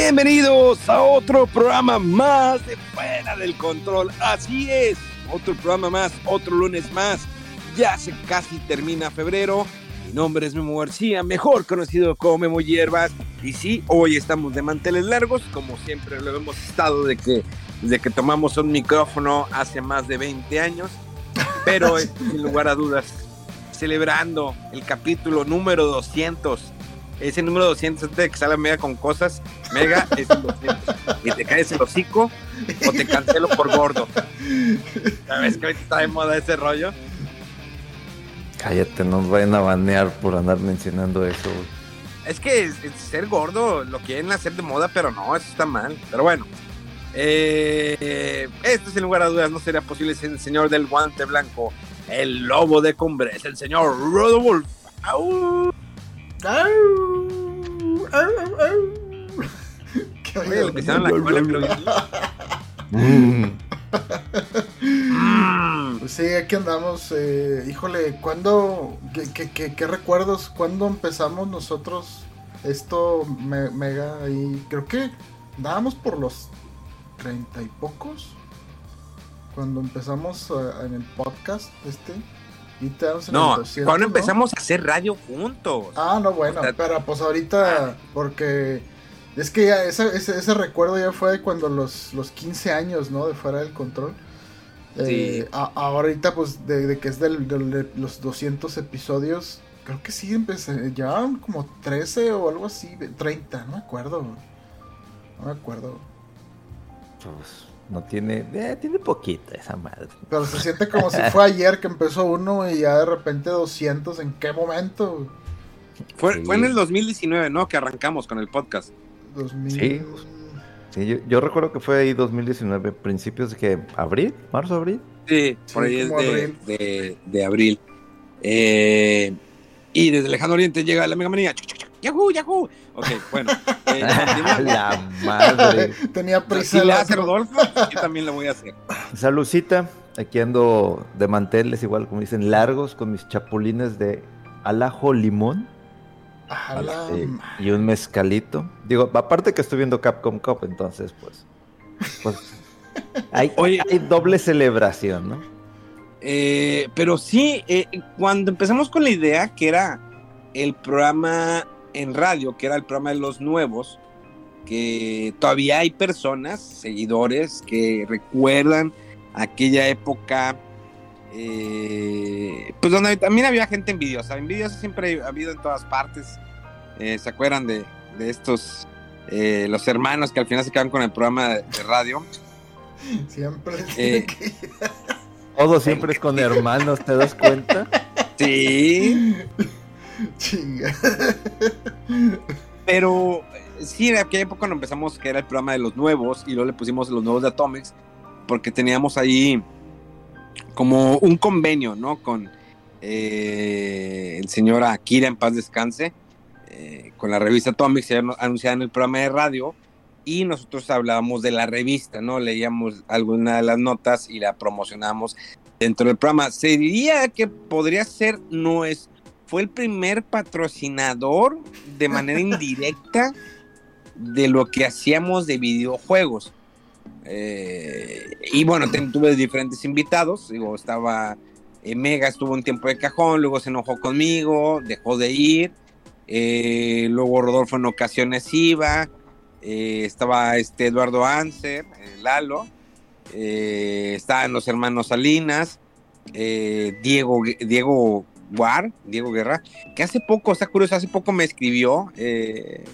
Bienvenidos a otro programa más de Fuera del Control. Así es, otro programa más, otro lunes más. Ya se casi termina febrero. Mi nombre es Memo García, mejor conocido como Memo Hierbas. Y sí, hoy estamos de manteles largos, como siempre lo hemos estado de que, desde que tomamos un micrófono hace más de 20 años. Pero sin lugar a dudas, celebrando el capítulo número 200 ese número 200 antes de que salga Mega con cosas, Mega es el 200. Y te caes el hocico o te cancelo por gordo. ¿Sabes que ahorita está de moda ese rollo? Cállate, no vayan a banear por andar mencionando eso. Es que ser gordo lo quieren hacer de moda, pero no, eso está mal. Pero bueno, eh, esto sin lugar a dudas no sería posible sin el señor del guante blanco, el lobo de cumbres, el señor Rodolfo. ¿Qué Oye, la. Mm. Sí, aquí andamos. eh, híjole, ¿cuándo? Qué, qué- qué- qué recuerdos? ¿Cuándo empezamos nosotros esto me- mega? Y creo que andábamos por los treinta y pocos. Cuando empezamos eh, en el podcast este. El No, 200, cuando ¿no? empezamos a hacer radio juntos. Ah, no, bueno, O sea, pero pues ahorita, porque es que ya ese, ese, ese recuerdo ya fue de cuando los, los 15 años, ¿no? De fuera del control. Eh, Sí. a- ahorita, pues, de, de que es del, de los 200 episodios, creo que sí, empecé, ya como 13 o algo así, de 30, no me acuerdo. No me acuerdo. Pues no tiene, eh, tiene poquita esa madre. Pero se siente como si fue ayer que empezó uno y ya de repente 200, ¿en qué momento? Fue, Sí. fue en el 2019, ¿no? Que arrancamos con el podcast. 2000. Sí. Sí, yo, yo recuerdo que fue ahí 2019, principios de que abril, marzo, abril. Sí, por Sí, ahí es de, abril. de- de abril. Eh, y desde Lejano Oriente llega la Mega Manía. ¡Yahoo, Yahoo! Ok, bueno. eh. La madre. Tenía prisa. le hace otro. Rodolfo, yo también lo voy a hacer. Salucita, aquí ando de manteles, igual como dicen, largos, con mis chapulines de alajo limón A la eh, y un mezcalito. Digo, aparte que estoy viendo Capcom Cup, entonces pues, pues hay, Oye. hay doble celebración, ¿no? Eh, pero sí, eh, cuando empezamos con la idea que era el programa en radio, que era el programa de los nuevos, que todavía hay personas, seguidores, que recuerdan aquella época, eh, pues donde también había gente envidiosa. Envidiosa siempre ha habido en todas partes. Eh, ¿Se acuerdan de, de estos, eh, los hermanos que al final se quedan con el programa de, de radio? Siempre Eh. que- Todo siempre es con hermanos, ¿te das cuenta? Sí. Chinga. Pero sí, en aquella época cuando empezamos, que era el programa de los nuevos, y luego le pusimos los nuevos de Atomics, porque teníamos ahí como un convenio, ¿no? Con eh, el señor Akira, en paz descanse, eh, con la revista Atomics, anunciada en el programa de radio, y nosotros hablábamos de la revista, ¿no? Leíamos alguna de las notas y la promocionábamos dentro del programa. Se diría que podría ser, es, fue el primer patrocinador de manera indirecta de lo que hacíamos de videojuegos. Eh, y bueno, tuve diferentes invitados, digo, estaba eh, Mega, estuvo un tiempo de cajón, luego se enojó conmigo, dejó de ir, eh, luego Rodolfo en ocasiones iba, estaba este Eduardo Anser, Lalo, estaban los hermanos Salinas, Diego, Diego Guar, Diego Guerra, que hace poco, está curioso, hace poco me escribió, eh,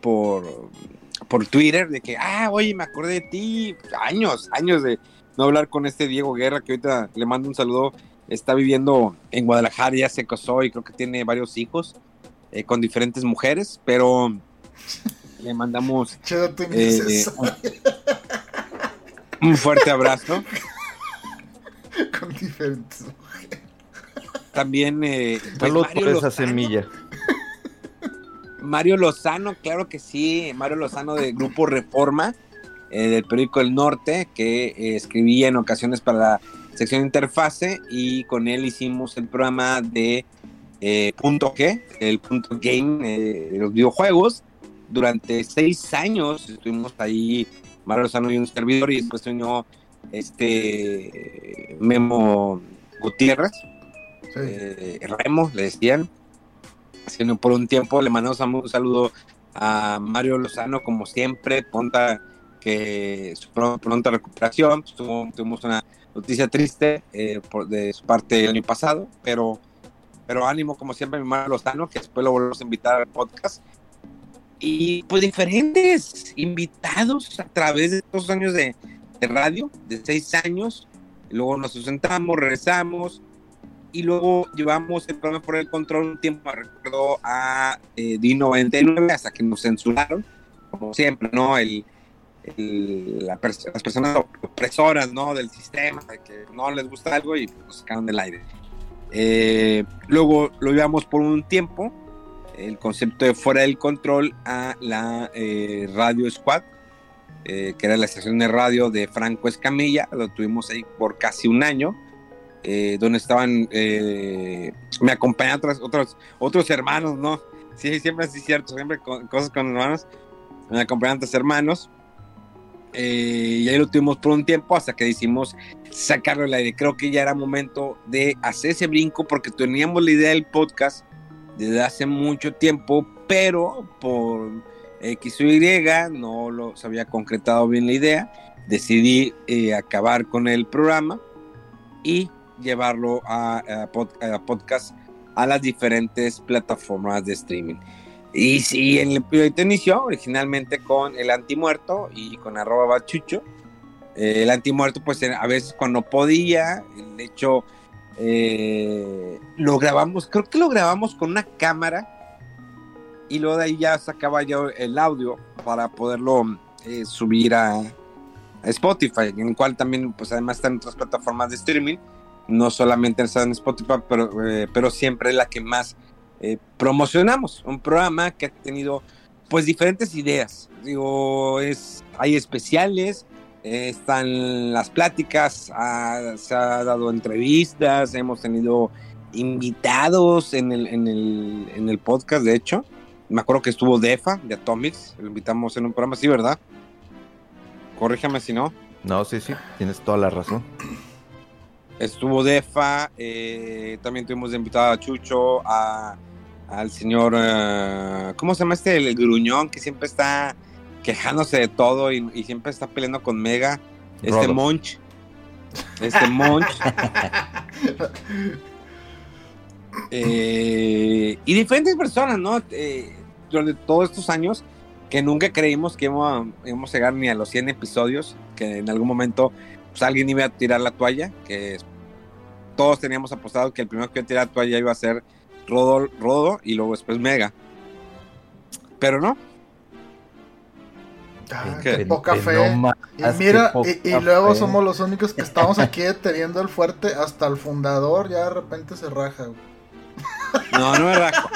por, por Twitter de que, ah, oye, me acordé de ti, años, años de no hablar con este Diego Guerra, que ahorita le mando un saludo, está viviendo en Guadalajara, ya se casó y creo que tiene varios hijos eh, con diferentes mujeres, pero le mandamos eh, un fuerte abrazo. con diferentes mujeres. También eh, pues por esa semilla. Mario Lozano, claro que sí, Mario Lozano del Grupo Reforma, eh, del periódico El Norte, que eh, escribía en ocasiones para la sección interfase y con él hicimos el programa de eh, Punto G, el Punto Game de los videojuegos. Durante seis años estuvimos ahí, Mario Lozano y un servidor, y después se unió este Memo Gutiérrez, Remo, le decían sino por un tiempo. Le mandamos un saludo a Mario Lozano, como siempre, ponta que su pronta recuperación. tuvimos una noticia triste eh, de su parte el año pasado, pero, pero ánimo, como siempre, mi Mario Lozano, que después lo volvemos a invitar al podcast. Y pues diferentes invitados a través de estos años de, de radio, de seis años. Luego nos sentamos, regresamos, y luego llevamos el programa por el control un tiempo, recuerdo, a eh, D99 hasta que nos censuraron, como siempre, ¿no? El, las personas opresoras, ¿no? Del sistema, de que no les gusta algo y nos sacaron del aire. Eh, luego lo llevamos por un tiempo, el concepto de fuera del control, a la eh, Radio Squad, que era la estación de radio de Franco Escamilla, lo tuvimos ahí por casi un año eh, donde estaban, eh, me acompañan otros, otros, otros hermanos, ¿no? Sí, siempre es cierto, siempre cosas con hermanos, me acompañan otros hermanos. Eh, y ahí lo tuvimos por un tiempo hasta que decidimos sacarlo al aire. Creo que ya era momento de hacer ese brinco porque teníamos la idea del podcast desde hace mucho tiempo, pero por X o Y no lo se había concretado bien la idea. Decidí acabar con el programa y llevarlo a, podcast a las diferentes plataformas de streaming. Y si en el proyecto inició originalmente con el antimuerto y con arroba bachucho. Eh, el antimuerto, pues a veces cuando podía, de hecho, eh, lo grabamos, creo que lo grabamos con una cámara y luego de ahí ya sacaba yo el audio para poderlo eh, subir a, Spotify, en el cual también, pues además están otras plataformas de streaming no solamente en Spotify, pero, eh, pero siempre la que más eh, promocionamos. Un programa que ha tenido pues diferentes ideas. Digo, es, hay especiales, eh, están las pláticas, se ha dado entrevistas, hemos tenido invitados en el, en el, en el podcast, de hecho. Me acuerdo que estuvo Defa de Atomics, lo invitamos en un programa, sí, ¿verdad? Corríjame si no. No, sí, sí, tienes toda la razón. Estuvo Defa, eh, también tuvimos de invitado a Chucho, al señor, eh, ¿cómo se llama este? El, gruñón que siempre está quejándose de todo y, siempre está peleando con Mega. Este Monch. Este Monch. Eh, y diferentes personas, ¿no? durante todos estos años que nunca creímos que íbamos, íbamos, a llegar ni a los 100 episodios, que en algún momento pues, alguien iba a tirar la toalla, que todos teníamos apostado que el primero que iba a tirar la toalla iba a ser Rodo, Rodo y luego después Mega. Pero no. Ah, qué poca fe. y mira, y, luego somos los únicos que estamos aquí teniendo el fuerte hasta el fundador, ya de repente se raja. No, no me rajo.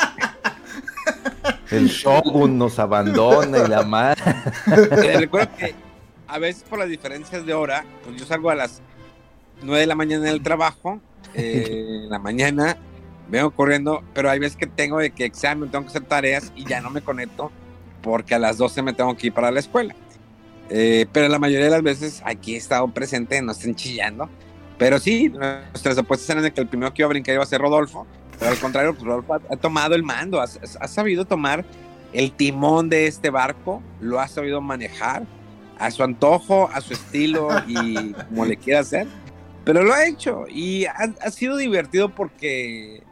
El Shogun nos abandona y la madre. Recuerdo que a veces por las diferencias de hora, pues yo salgo a las 9 de la mañana del trabajo, eh, en la mañana, vengo corriendo, pero hay veces que tengo de que examen, tengo que hacer tareas y ya no me conecto porque a las 12 me tengo que ir para la escuela. Eh, pero la mayoría de las veces aquí he estado presente, no estén chillando. Pero sí, nuestras apuestas eran de que el primero que iba a brincar iba a ser Rodolfo. Pero al contrario, pues Rodolfo ha, tomado el mando, ha, ha, sabido tomar el timón de este barco, lo ha sabido manejar a su antojo, a su estilo y como le quiera hacer. Pero lo ha hecho y ha, sido divertido porque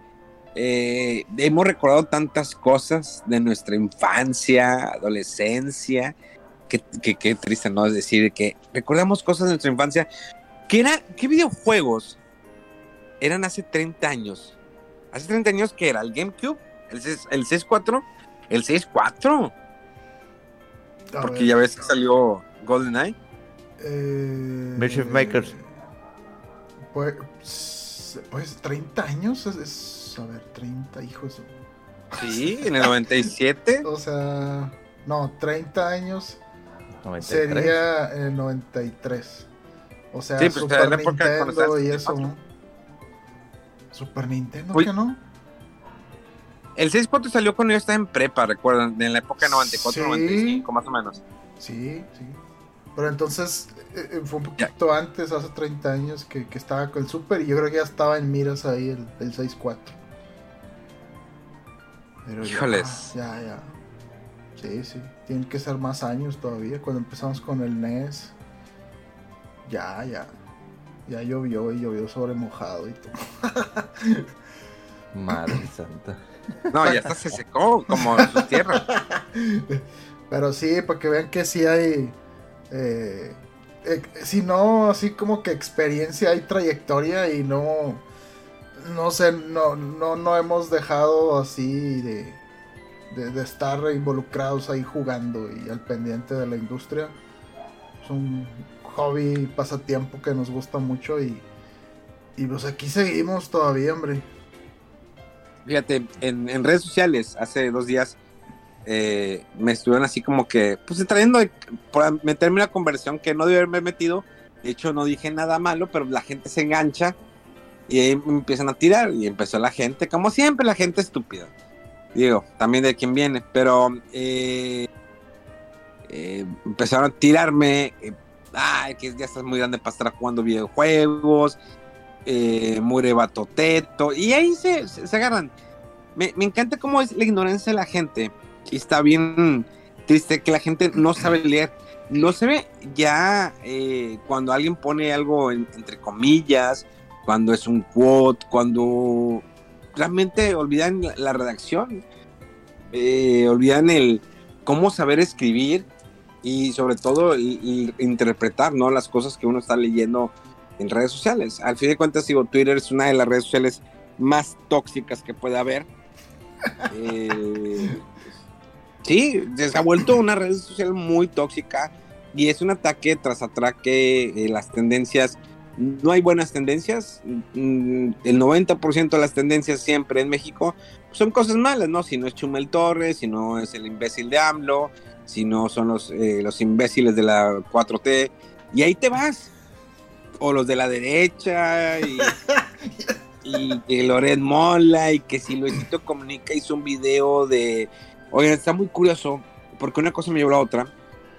eh, hemos recordado tantas cosas de nuestra infancia, adolescencia, que, que, triste, ¿no? Es decir, que recordamos cosas de nuestra infancia. ¿Qué, era, ¿Qué videojuegos eran hace 30 años? Hace 30 años que era el GameCube, el, 6, el 64, el 64. Porque ya ves que salió GoldenEye. Eh, Mischief Makers. Pues, pues 30 años es a ver, 30 hijos. Sí, en el 97. o sea, no, 30 años sería el 93. O sea, pues, Super Nintendo y eso. Super Nintendo, ¿qué no? El 64 salió cuando yo estaba en prepa, recuerdan, en la época 94, 95, más o menos. Sí, sí. Pero entonces eh, eh, fue un poquito antes, hace 30 años, que, estaba con el Super y yo creo que ya estaba en miras ahí el, el 64. Híjoles. Ya, ya, Sí, sí. Tienen que ser más años todavía. Cuando empezamos con el NES. Ya, ya. Ya llovió y llovió sobre mojado y todo. Madre santa. No, ya se secó como su tierra. Pero sí, para que vean que sí hay. Eh, eh, si no, así como que experiencia, hay trayectoria y no no sé, no, no, no hemos dejado así de, de, estar involucrados ahí jugando y al pendiente de la industria. Es un hobby, pasatiempo que nos gusta mucho y, y pues aquí seguimos todavía, hombre. Fíjate, en, redes sociales hace dos días eh, me estuvieron así como que, pues trayendo por meterme una conversión que no debe haberme metido. De hecho, no dije nada malo, pero la gente se engancha y ahí empiezan a tirar y empezó la gente, como siempre, la gente estúpida. Digo, también de quién viene, pero eh, eh, empezaron a tirarme. Eh, ay, que ya estás muy grande para estar jugando videojuegos. Eh, mure batoteto. Y ahí se, se, agarran. Me, me, encanta cómo es la ignorancia de la gente. Y está bien triste que la gente no sabe leer. No se ve ya cuando alguien pone algo entre comillas cuando es un quote, cuando realmente olvidan la, redacción, eh, olvidan el cómo saber escribir y sobre todo interpretar ¿no? las cosas que uno está leyendo en redes sociales. Al fin de cuentas, digo, Twitter es una de las redes sociales más tóxicas que puede haber. Eh, sí, se ha vuelto una red social muy tóxica y es un ataque tras ataque, eh, las tendencias no hay buenas tendencias. Mm, el 90% de las tendencias siempre en México son cosas malas, ¿no? Si no es Chumel Torres, si no es el imbécil de AMLO, si no son los, eh, los imbéciles de la 4T, y ahí te vas. O los de la derecha, y, y, Loret Mola, y que si Luisito Comunica hizo un video de. Oigan, está muy curioso, porque una cosa me llevó a la otra,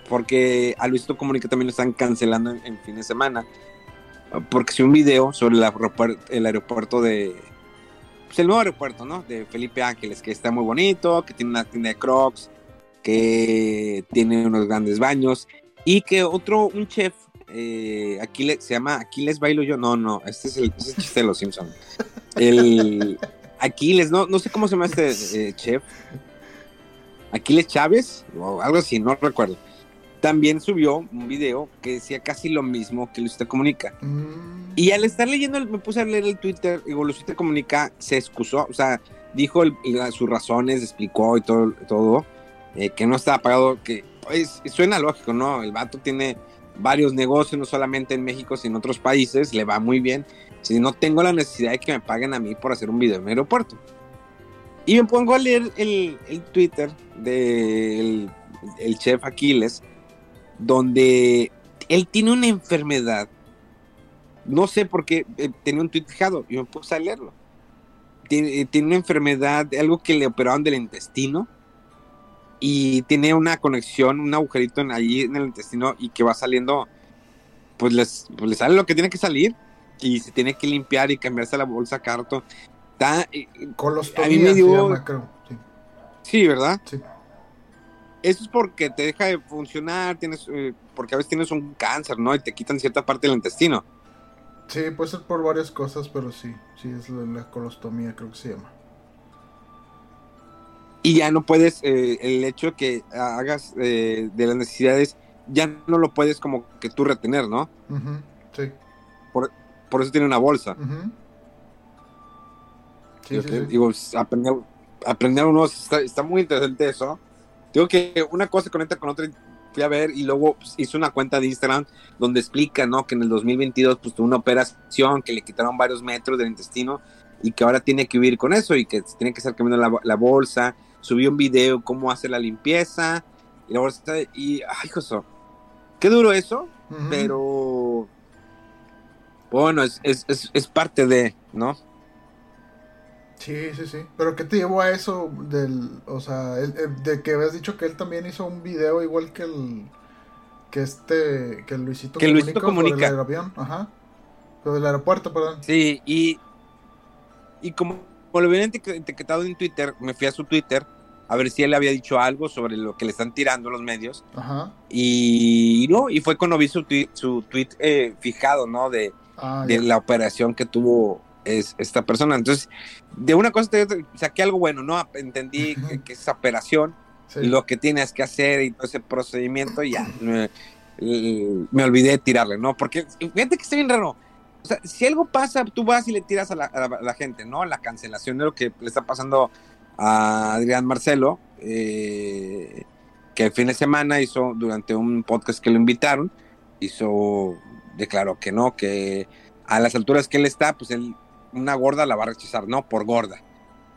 porque a Luisito Comunica también lo están cancelando en, en fin de semana porque si un video sobre el aeropuerto, el aeropuerto de, pues el nuevo aeropuerto, ¿no? De Felipe Ángeles, que está muy bonito, que tiene una tienda de Crocs, que tiene unos grandes baños y que otro, un chef, eh, Aquiles, se llama Aquiles Bailo Yo, no, no, este es el, este chiste de los Simpsons. El Aquiles, no, no sé cómo se llama este eh, chef. Aquiles Chávez, o algo así, no recuerdo también subió un video que decía casi lo mismo que Luisita Comunica. Mm. Y al estar leyendo, me puse a leer el Twitter, digo, Luisita Comunica se excusó, o sea, dijo sus razones, explicó y todo, todo eh, que no estaba pagado, que pues, suena lógico, ¿no? El vato tiene varios negocios, no solamente en México, sino en otros países, le va muy bien. Si no tengo la necesidad de que me paguen a mí por hacer un video en el aeropuerto. Y me pongo a leer el, Twitter del el chef Aquiles donde él tiene una enfermedad. No sé por qué eh, tenía un tweet fijado y me puse a leerlo. Tiene, tiene, una enfermedad, algo que le operaron del intestino y tiene una conexión, un agujerito en, allí en el intestino y que va saliendo, pues, les, pues le sale lo que tiene que salir y se tiene que limpiar y cambiarse la bolsa carto. Está, eh, a mí me dio, sí. sí, ¿verdad? Sí eso es porque te deja de funcionar, tienes, eh, porque a veces tienes un cáncer, ¿no? Y te quitan cierta parte del intestino. Sí, puede ser por varias cosas, pero sí, sí, es la, colostomía, creo que se llama. y ya no puedes, eh, el hecho que hagas eh, de las necesidades, ya no lo puedes como que tú retener, ¿no? Sí. Por, por eso tiene una bolsa. ujú. Sí, Digo, sí, que- sí. digo, aprender, aprender uno, está, está muy interesante eso. Digo que una cosa conecta con otra, fui a ver y luego pues, hizo una cuenta de Instagram donde explica, ¿no? Que en el 2022 pues tuvo una operación, que le quitaron varios metros del intestino y que ahora tiene que vivir con eso y que tiene que estar cambiando la, la bolsa. Subió un video cómo hace la limpieza y la bolsa y, ay, Joso, qué duro eso, pero bueno, es, es, es, es parte de, ¿no? Sí, sí, sí. Pero ¿qué te llevó a eso del, o sea, el- el- de que habías dicho que él también hizo un video igual que el, que este, que el Luisito Que Luisito Comunica el avión, ajá. Por el aeropuerto, perdón. Sí, y, y como, como lo habían eti- etiquetado en Twitter, me fui a su Twitter a ver si él había dicho algo sobre lo que le están tirando los medios. Ajá. Y no, y fue cuando vi su tweet, su tweet eh, fijado, ¿no? De, Ah, de la operación que tuvo es, esta persona. Entonces, de una cosa te- saqué algo bueno, ¿no? Entendí que, que esa operación Sí. lo que tienes que hacer y todo ese procedimiento, y ya me, me olvidé de tirarle, ¿no? Porque fíjate que está bien raro. O sea, si algo pasa, tú vas y le tiras a la, a la- a la gente, ¿no? La cancelación de lo que le está pasando a Adrián Marcelo, eh, que el fin de semana hizo durante un podcast que lo invitaron, hizo, declaró que no, que a las alturas que él está, pues él, una gorda la va a rechazar, ¿no? Por gorda.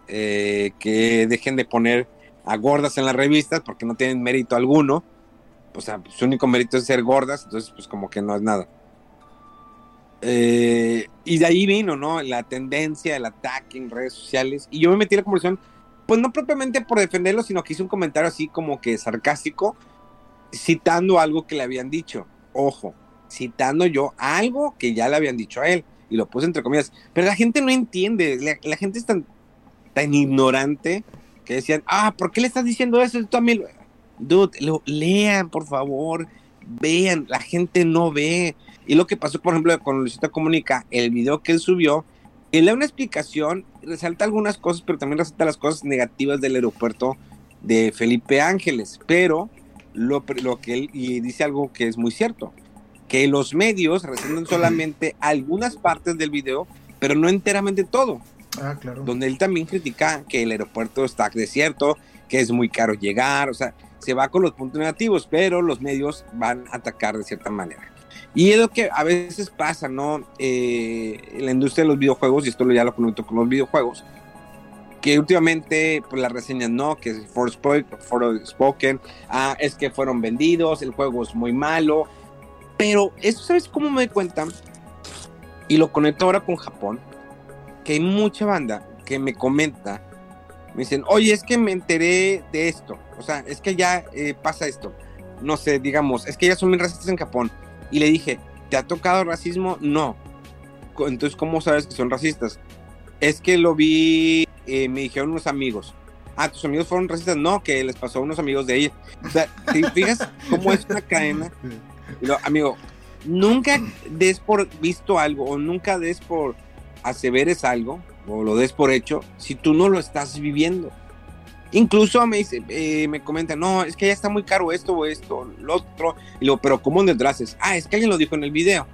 Eh, que dejen de poner a gordas en las revistas porque no tienen mérito alguno. O sea, pues, su único mérito es ser gordas, entonces pues como que no es nada. Eh, y de ahí vino, ¿no? La tendencia, el ataque en redes sociales. Y yo me metí en la conversación, pues no propiamente por defenderlo, sino que hice un comentario así como que sarcástico, citando algo que le habían dicho. Ojo, citando yo algo que ya le habían dicho a él. Y lo puse entre comillas. Pero la gente no entiende. La, gente es tan, tan ignorante que decían, ah, ¿por qué le estás diciendo eso? Dude, lean, por favor. Vean, la gente no ve. Y lo que pasó, por ejemplo, con Luisito Comunica, el video que él subió, él da una explicación, resalta algunas cosas, pero también resalta las cosas negativas del aeropuerto de Felipe Ángeles. Pero lo, lo que él y dice algo que es muy cierto, que los medios resaltan solamente algunas partes del video, pero no enteramente todo Ah, claro. donde él también critica que el aeropuerto está desierto, que es muy caro llegar, o sea, se va con los puntos negativos, pero los medios van a atacar de cierta manera. Y es lo que a veces pasa, ¿no? Eh, en la industria de los videojuegos, y esto ya lo conecto con los videojuegos, que últimamente, pues las reseñas, ¿no? Que es Forspoken, ah, es que fueron vendidos, el juego es muy malo, pero eso, ¿sabes cómo me doy cuenta? Y lo conecto ahora con Japón, que hay mucha banda que me comenta, me dicen, oye, es que me enteré de esto, o sea, es que ya eh, pasa esto, no sé, digamos, es que ya son muy racistas en Japón, y le dije, ¿te ha tocado racismo? No. Entonces, ¿cómo sabes que son racistas? Es que lo vi, eh, me dijeron unos amigos. Ah, tus amigos fueron racistas. No, que les pasó a unos amigos de ella. O sea, ¿te fijas cómo es una cadena? Lo- amigo, nunca des por visto algo o nunca des por aseveres algo o lo des por hecho si tú no lo estás viviendo. Incluso me dice, eh, me comenta, no, es que ya está muy caro esto o esto, lo otro. Y luego, pero ¿cómo es? Ah, es que alguien lo dijo en el video.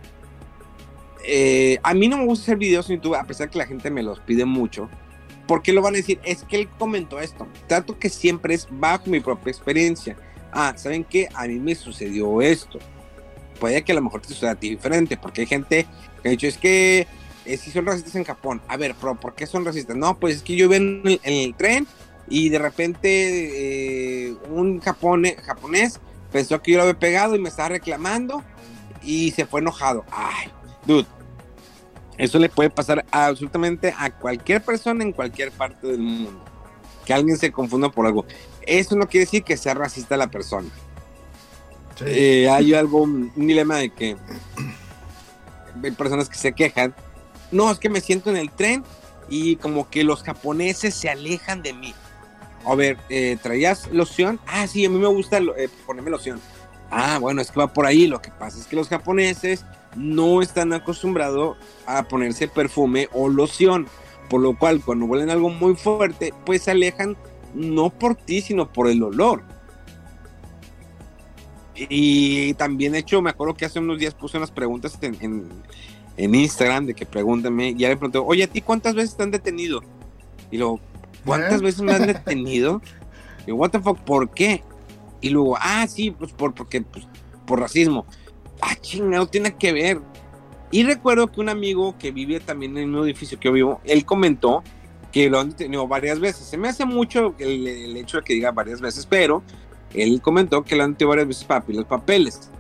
Eh, a mí no me gusta hacer videos en YouTube, a pesar que la gente me los pide mucho. porque lo van a decir? Es que él comentó esto. Trato que siempre es bajo mi propia experiencia. Ah, ¿saben qué? A mí me sucedió esto. Puede que a lo mejor te suceda a ti diferente, porque hay gente que ha dicho, es que eh, si son racistas en Japón. A ver, pero ¿por qué son racistas? No, pues es que yo iba en el, en el tren y de repente eh, un japone, japonés pensó que yo lo había pegado y me estaba reclamando y se fue enojado. Ay, dude, eso le puede pasar absolutamente a cualquier persona en cualquier parte del mundo. Que alguien se confunda por algo. Eso no quiere decir que sea racista la persona. Eh, hay algo, un dilema de que hay personas que se quejan. No, es que me siento en el tren y como que los japoneses se alejan de mí. A ver, eh, ¿traías loción? Ah, sí, a mí me gusta eh, ponerme loción. Ah, bueno, es que va por ahí. Lo que pasa es que los japoneses no están acostumbrados a ponerse perfume o loción. Por lo cual, cuando huelen algo muy fuerte, pues se alejan no por ti, sino por el olor. Y también, de hecho, me acuerdo que hace unos días puse unas preguntas en, en, Instagram de que pregúntame, y ya le pregunté, oye, ¿a ti cuántas veces te han detenido? Y luego, ¿cuántas ¿Eh? veces me han detenido? Y what the fuck, ¿por qué? Y luego, ah, sí, pues por, porque, pues, por racismo. Ah, chingado, tiene que ver. Y recuerdo que un amigo que vive también en un edificio que yo vivo, él comentó que lo han detenido varias veces. Se me hace mucho el, el hecho de que diga varias veces, pero él comentó que lo han tenido varias veces para los papeles.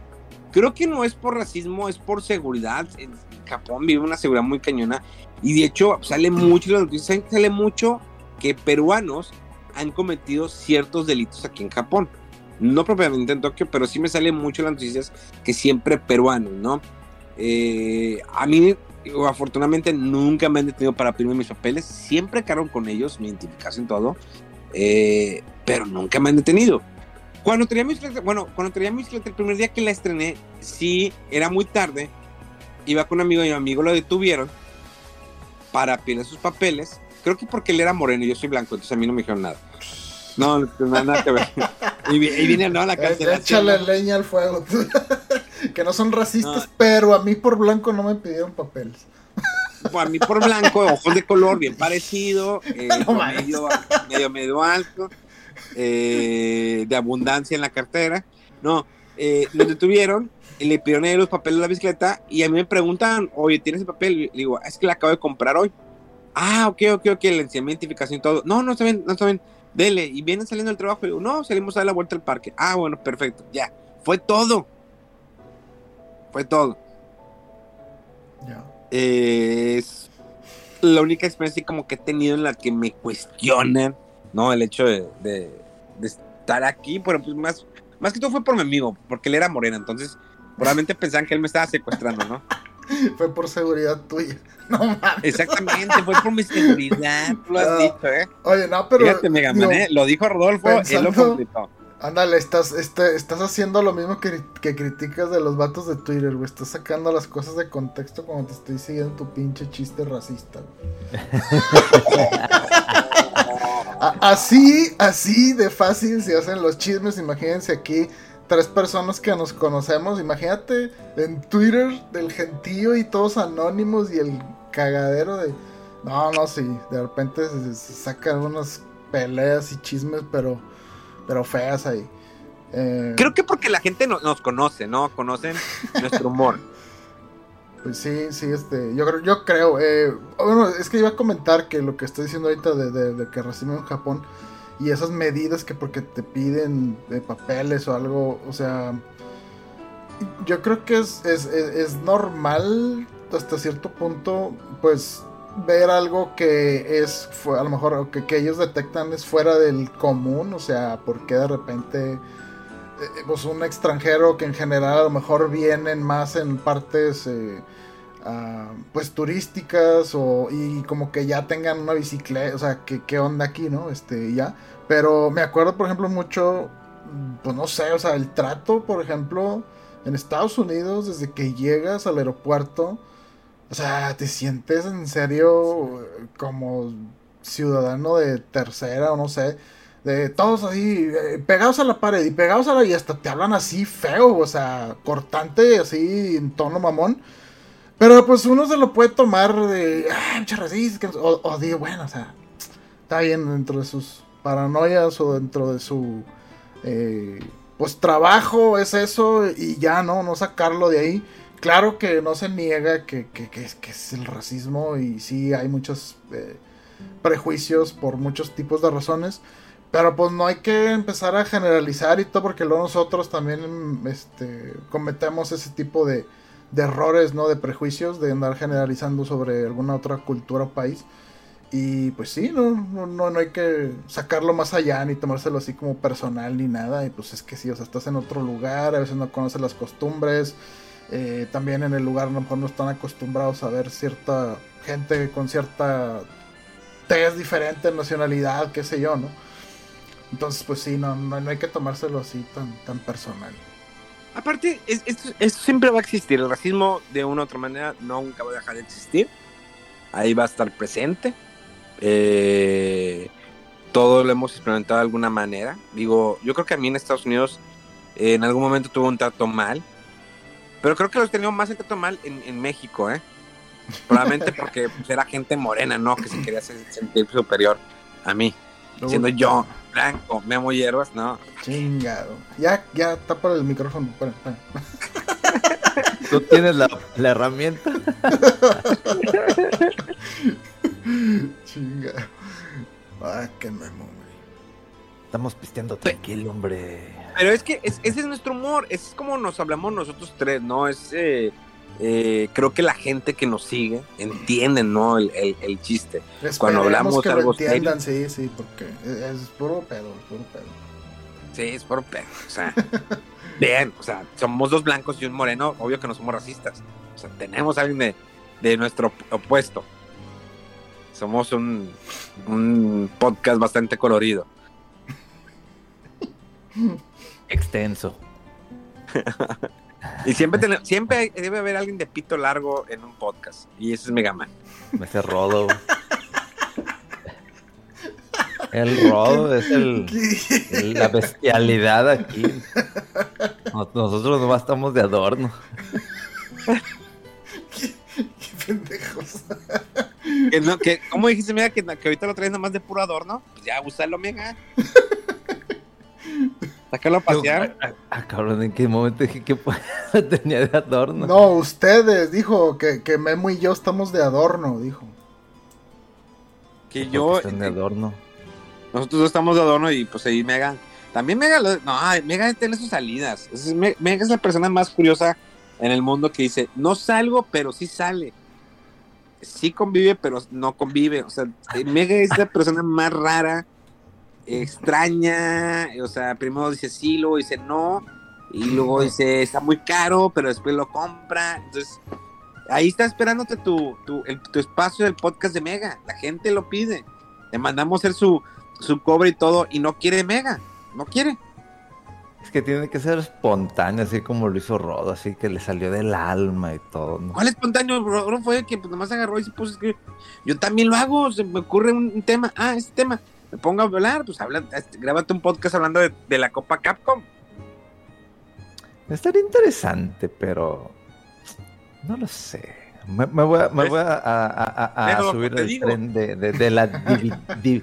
Creo que no es por racismo, es por seguridad. En Japón vive una seguridad muy cañona. Y de hecho, sale mucho, las noticias sale mucho que peruanos han cometido ciertos delitos aquí en Japón. No propiamente en Tokio, pero sí me sale mucho las noticias que siempre peruanos, ¿no? Eh, a mí, afortunadamente, nunca me han detenido para pedirme mis papeles. Siempre cargo con ellos, mi identificación, todo. Eh, pero nunca me han detenido. Cuando tenía mi bicicleta, bueno, cuando tenía mi bicicleta, el primer día que la estrené, sí, era muy tarde. Iba con un amigo y mi amigo lo detuvieron para pedirle sus papeles. Creo que porque él era moreno y yo soy blanco, entonces a mí no me dijeron nada. No, no, nada que ver. Y, viene, no, la eh, cancelación. Échale leña al fuego. que no son racistas, pero a mí por blanco no me pidieron papeles. a mí por blanco, ojos de color bien parecido, eh, medio, medio, medio alto. Eh, de abundancia en la cartera. No, eh, lo detuvieron y le pidieron a los papeles de la bicicleta y a mí me preguntan, oye, ¿tienes el papel? Le digo, es que la acabo de comprar hoy. Ah, ok, ok, ok, le enseñé mi identificación y todo. No, no está bien, no está bien. Dele, y vienen saliendo del trabajo. Y digo, no, salimos a dar la vuelta al parque. Ah, bueno, perfecto, ya. Fue todo. Fue todo. Es la única experiencia como que he tenido en la que me cuestionan ¿no? El hecho de, de, estar aquí, pero pues más, más que todo fue por mi amigo, porque él era moreno, entonces probablemente pensaban que él me estaba secuestrando, ¿no? fue por seguridad tuya. No mames. Exactamente, fue por mi seguridad, lo has dicho, ¿eh? Oye, no, pero. Fíjate, Mega ¿eh? lo dijo Rodolfo, él lo completó. Ándale, estás, este, estás haciendo lo mismo que, que, criticas de los vatos de Twitter, güey. Estás sacando las cosas de contexto cuando te estoy siguiendo tu pinche chiste racista, así, así de fácil se hacen los chismes. Imagínense aquí tres personas que nos conocemos. Imagínate en Twitter del gentío y todos anónimos y el cagadero de. No, no, sí. De repente se, sacan unas peleas y chismes, pero, pero feas ahí. Eh, Creo que porque la gente nos conoce, ¿no? Conocen nuestro humor. Pues sí, sí, este, yo, yo creo, eh, bueno, es que iba a comentar que lo que estoy diciendo ahorita de, que reciben en Japón y esas medidas que porque te piden de papeles o algo, o sea, yo creo que es, es, normal hasta cierto punto, pues ver algo que es, a lo mejor, que, que ellos detectan es fuera del común, o sea, porque de repente eh, pues un extranjero que en general a lo mejor vienen más en partes eh, ah, pues turísticas o y como que ya tengan una bicicleta, o sea, que qué onda aquí, ¿no? Este, ya. Pero me acuerdo, por ejemplo, mucho, pues no sé, o sea, el trato, por ejemplo, en Estados Unidos, desde que llegas al aeropuerto, o sea, te sientes en serio como ciudadano de tercera o no sé de todos así, eh, pegados a la pared y pegados a la. y hasta te hablan así feo, o sea, cortante, así en tono mamón. Pero pues uno se lo puede tomar de. Ah, O, o digo, bueno, o sea, está bien dentro de sus paranoias o dentro de su. Eh, pues trabajo es eso y ya, ¿no? No sacarlo de ahí. Claro que no se niega que, que, que, es el racismo y sí hay muchos eh, prejuicios por muchos tipos de razones. Pero pues no hay que empezar a generalizar y todo porque luego nosotros también este, cometemos ese tipo de, errores, ¿no? De prejuicios, de andar generalizando sobre alguna otra cultura o país. Y pues sí, no, no, no hay que sacarlo más allá ni tomárselo así como personal ni nada. Y pues es que sí, o sea, estás en otro lugar, a veces no conoces las costumbres. Eh, también en el lugar a lo mejor no están acostumbrados a ver cierta gente con cierta tez diferente, nacionalidad, qué sé yo, ¿no? Entonces, pues sí, no, no, hay que tomárselo así tan, tan personal. Aparte, esto, siempre va a existir. El racismo, de una u otra manera, nunca va a dejar de existir. Ahí va a estar presente. Eh, todo lo hemos experimentado de alguna manera. Digo, yo creo que a mí en Estados Unidos eh, en algún momento tuvo un trato mal, pero creo que los tenido más el trato mal en, en México, ¿eh? Probablemente porque pues, era gente morena, ¿no? Que se quería se- sentir superior a mí. Siendo yo blanco, Memo Hierbas, ¿no? Chingado. Ya, ya, tapa el micrófono. Tú tienes la, la herramienta. Chingado. Ah, qué memo, güey. Estamos pisteando tranquilo, hombre. Pero es que es- ese es nuestro humor, es como nos hablamos nosotros tres, ¿no? Es, eh, eh, creo que la gente que nos sigue entiende, ¿no? El, el- el chiste. Cuando Esperemos hablamos que lo algo entiendan, sí, sí, porque es, es puro pedo, es puro pedo. Sí, es por pedo, o sea, bien, o sea, somos dos blancos y un moreno, obvio que no somos racistas. O sea, tenemos a alguien de, de nuestro opuesto. Somos un, un podcast bastante colorido. Extenso. Y siempre, tenemos- siempre debe haber alguien de pito largo en un podcast. Y ese es Megaman. Ese rodo. güey. El rodo es el, el- la bestialidad aquí. Nos- Nosotros nomás estamos de adorno. Qué pendejos. Que no, que, ¿Cómo dijiste, Mega, que, que ahorita lo traes nomás de puro adorno? Pues ya, úsalo, Mega. Sácalo a pasear. Ah, ah, cabrón, ¿en qué momento dije que tenía de adorno? No, ustedes, dijo que, que Memo y yo estamos de adorno, dijo. Que yo, están de adorno. nosotros dos estamos de adorno y pues ahí Mega. También Mega, lo- no, Mega tiene sus salidas. Es- Me- Mega es la persona más curiosa en el mundo que dice, no salgo, pero sí sale. Sí convive, pero no convive. O sea, eh, Mega es la persona más rara, extraña. O sea, primero dice sí, luego dice no. Y luego dice, está muy caro, pero después lo compra. Entonces, ahí está esperándote tu, tu, el- tu espacio del podcast de Mega. La gente lo pide. Le mandamos hacer su, su cobre y todo, y no quiere Mega. No quiere. Es que tiene que ser espontáneo, así como lo hizo Rodo, así que le salió del alma y todo. ¿no? ¿Cuál espontáneo? Bro, fue que pues, nomás agarró y se puso a escribir? Yo también lo hago, se me ocurre un, un tema. Ah, este tema. Me pongo a hablar, pues habla, grábate un podcast hablando de, de la Copa Capcom. Estaría interesante, pero no lo sé. Me, me voy a, me ¿Ves? voy a, a- a- a- a Pero, subir digo. tren de, de- de la divi- di-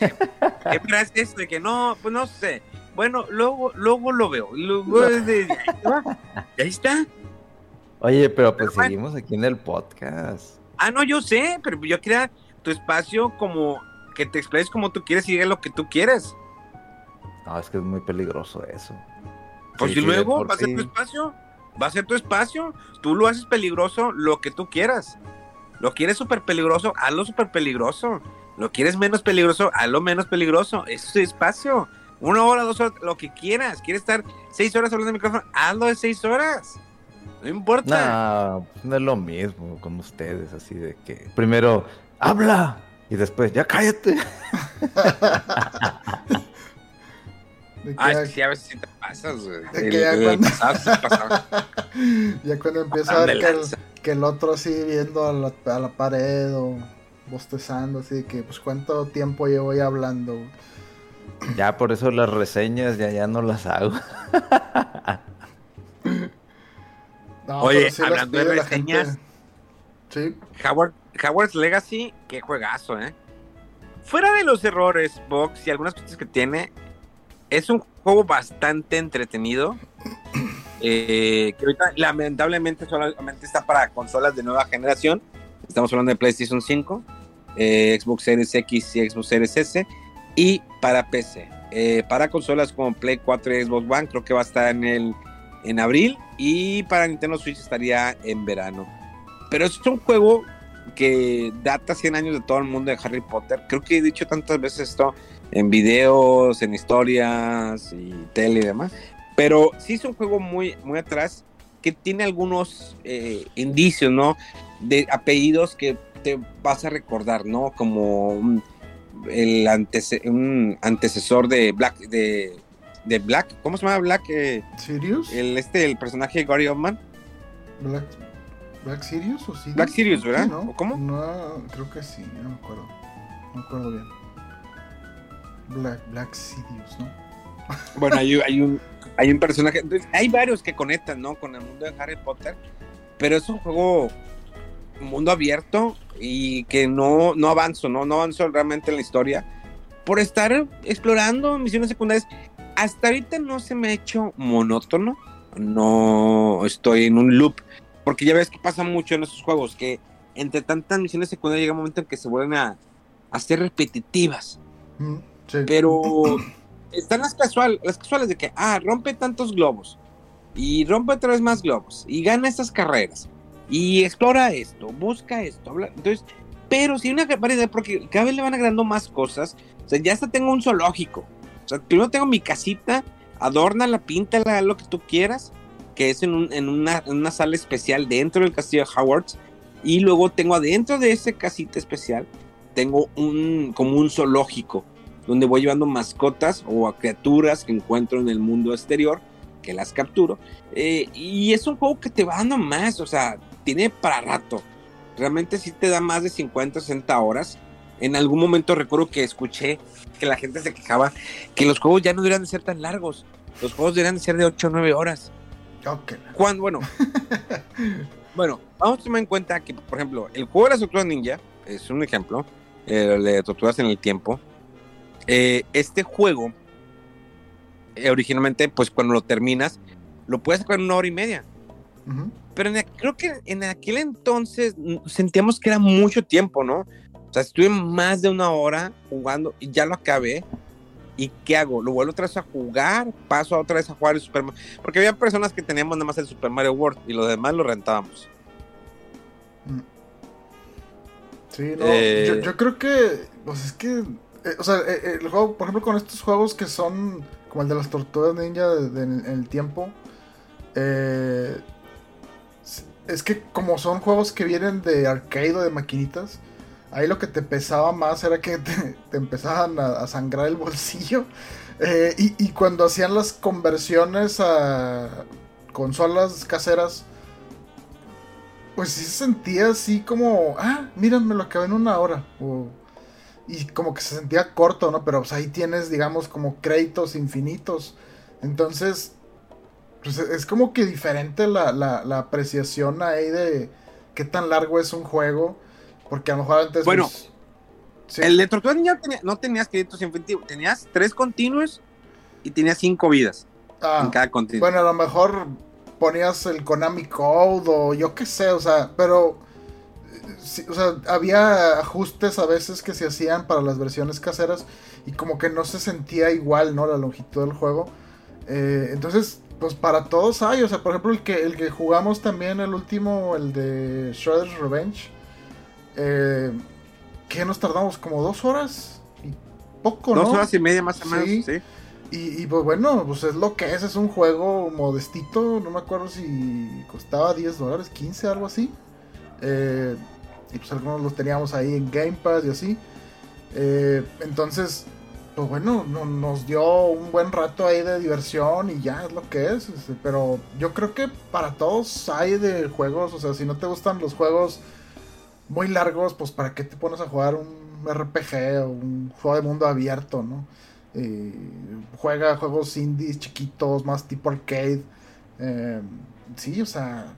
¿Qué frase es de que no? Pues no sé. Bueno, luego, luego lo veo. Luego, de- ahí está. Oye, pero pues Pero bueno. seguimos aquí en el podcast. Ah, no, yo sé, pero yo quería tu espacio como que te expreses como tú quieres y digas lo que tú quieres. No, es que es muy peligroso eso. Pues Sí, y luego va a ser sí. tu espacio. Va a ser tu espacio. Tú lo haces peligroso lo que tú quieras. Lo quieres súper peligroso, hazlo súper peligroso. Lo quieres menos peligroso, hazlo menos peligroso. Es tu espacio. Una hora, dos horas, lo que quieras. ¿Quieres estar seis horas hablando de micrófono? Hazlo de seis horas. No importa. No, no es lo mismo con ustedes, así de que primero habla y después ya cállate. Ah, ya, es que sí, a veces sí te pasas, güey. que El- ya el cuando- pasado ya cuando empieza a ver que el, lanza. que el otro así viendo a la, a la pared o bostezando, así de que, pues, ¿cuánto tiempo llevo ya hablando? Ya por eso las reseñas ya, ya no las hago. No, Oye, sí hablando de reseñas. Sí, Howard, Howard's Legacy, qué juegazo, ¿eh? Fuera de los errores, Box y algunas cosas que tiene, es un juego bastante entretenido. eh, que ahorita lamentablemente solamente está para consolas de nueva generación. Estamos hablando de PlayStation 5, eh, Xbox Series X y Xbox Series S y para PC. Eh, para consolas como Play 4 y Xbox One creo que va a estar en el en abril y para Nintendo Switch estaría en verano. Pero es un juego que data 100 años de todo el mundo de Harry Potter. Creo que he dicho tantas veces esto en videos, en historias y tele y demás. Pero sí es un juego muy, muy atrás que tiene algunos eh, indicios, ¿no? De apellidos que te vas a recordar, ¿no? Como un, el antece- un antecesor de Black, de, de Black, ¿cómo se llama Black? Eh, ¿Sirius? el, este, el personaje de Gary Oldman. Black, ¿Black Sirius o Sirius? Black Sirius, ¿verdad? Sí, ¿no? ¿O cómo? No, creo que sí, no me acuerdo. No me acuerdo bien. Black, Black Sidious, ¿no? Bueno, hay, hay, un, hay un personaje. Entonces, hay varios que conectan, ¿no? Con el mundo de Harry Potter. Pero es un juego mundo abierto y que no, no avanzo, ¿no? No avanzo realmente en la historia. Por estar explorando misiones secundarias. Hasta ahorita no se me ha hecho monótono. No estoy en un loop. Porque ya ves que pasa mucho en esos juegos. Que entre tantas misiones secundarias llega un momento en que se vuelven a, a ser repetitivas. Mm, sí. Pero están las, casual, las casuales de que, ah, rompe tantos globos. Y rompe otra vez más globos. Y gana estas carreras. Y explora esto, busca esto. habla- Entonces, pero si una variedad, porque cada vez le van agregando más cosas. O sea, ya hasta tengo un zoológico. O sea, primero tengo mi casita, adórnala, píntala, lo que tú quieras. Que es en, un- en una, en una sala especial dentro del castillo de Hogwarts. Y luego tengo adentro de ese casita especial, tengo un como un zoológico donde voy llevando mascotas o a criaturas que encuentro en el mundo exterior, que las capturo. Eh, y es un juego que te va dando más, o sea, tiene para rato. Realmente sí te da más de 50, 60 horas. En algún momento recuerdo que escuché que la gente se quejaba que los juegos ya no deberían de ser tan largos. Los juegos deberían de ser de 8 o 9 horas. Ok. Cuando, bueno, bueno, vamos a tomar en cuenta que, por ejemplo, el juego de las tortugas ninja es un ejemplo, eh, el de tortugas en el tiempo. Eh, este juego, eh, originalmente, pues cuando lo terminas, lo puedes sacar en una hora y media. Pero en, creo que en aquel entonces sentíamos que era mucho tiempo, ¿no? O sea, estuve más de una hora jugando y ya lo acabé. ¿Y qué hago? ¿Lo vuelvo otra vez a jugar? ¿Paso otra vez a jugar el Super Mario? Porque había personas que teníamos nada más el Super Mario World y los demás lo rentábamos. Sí, no, Eh, yo, yo creo que, pues es que, eh, o sea, eh, el juego, por ejemplo, con estos juegos que son como el de las tortugas ninja de- de- en, el tiempo, eh, es que como son juegos que vienen de arcade o de maquinitas, ahí lo que te pesaba más era que te, empezaban a, sangrar el bolsillo. Eh, y, cuando hacían las conversiones a consolas caseras, pues sí se sentía así como, ah, mira, me lo acabé en una hora. y como que se sentía corto, ¿no? Pero pues ahí tienes, digamos, como créditos infinitos. Entonces, pues es como que diferente la apreciación ahí de qué tan largo es un juego. Porque a lo mejor antes... Bueno, pues, sí. El de Tortugas Ninja tenía- no tenías créditos infinitivos, tenías tres continuos y tenías cinco vidas Ah, en cada continuo. Bueno, a lo mejor ponías el Konami Code o yo qué sé, o sea, pero eh, sí, o sea, había ajustes a veces que se hacían para las versiones caseras y como que no se sentía igual, ¿no? La longitud del juego. Eh, entonces, pues para todos hay, o sea, por ejemplo, el que, el que jugamos también, el último, el de Shredder's Revenge, eh, que nos tardamos como dos horas y poco, Dos ¿no? horas y media más o menos, Sí. sí. Y, y, pues bueno, pues es lo que es, es un juego modestito, no me acuerdo si costaba 10 dólares, 15, algo así. Eh, y pues algunos los teníamos ahí en Game Pass y así. Eh, entonces, pues bueno, no- nos dio un buen rato ahí de diversión y ya es lo que es. este, Pero yo creo que para todos hay de juegos, o sea, si no te gustan los juegos muy largos, pues para qué te pones a jugar un RPG o un juego de mundo abierto, ¿no? Eh, juega juegos indies chiquitos, más tipo arcade. Eh, sí, o sea,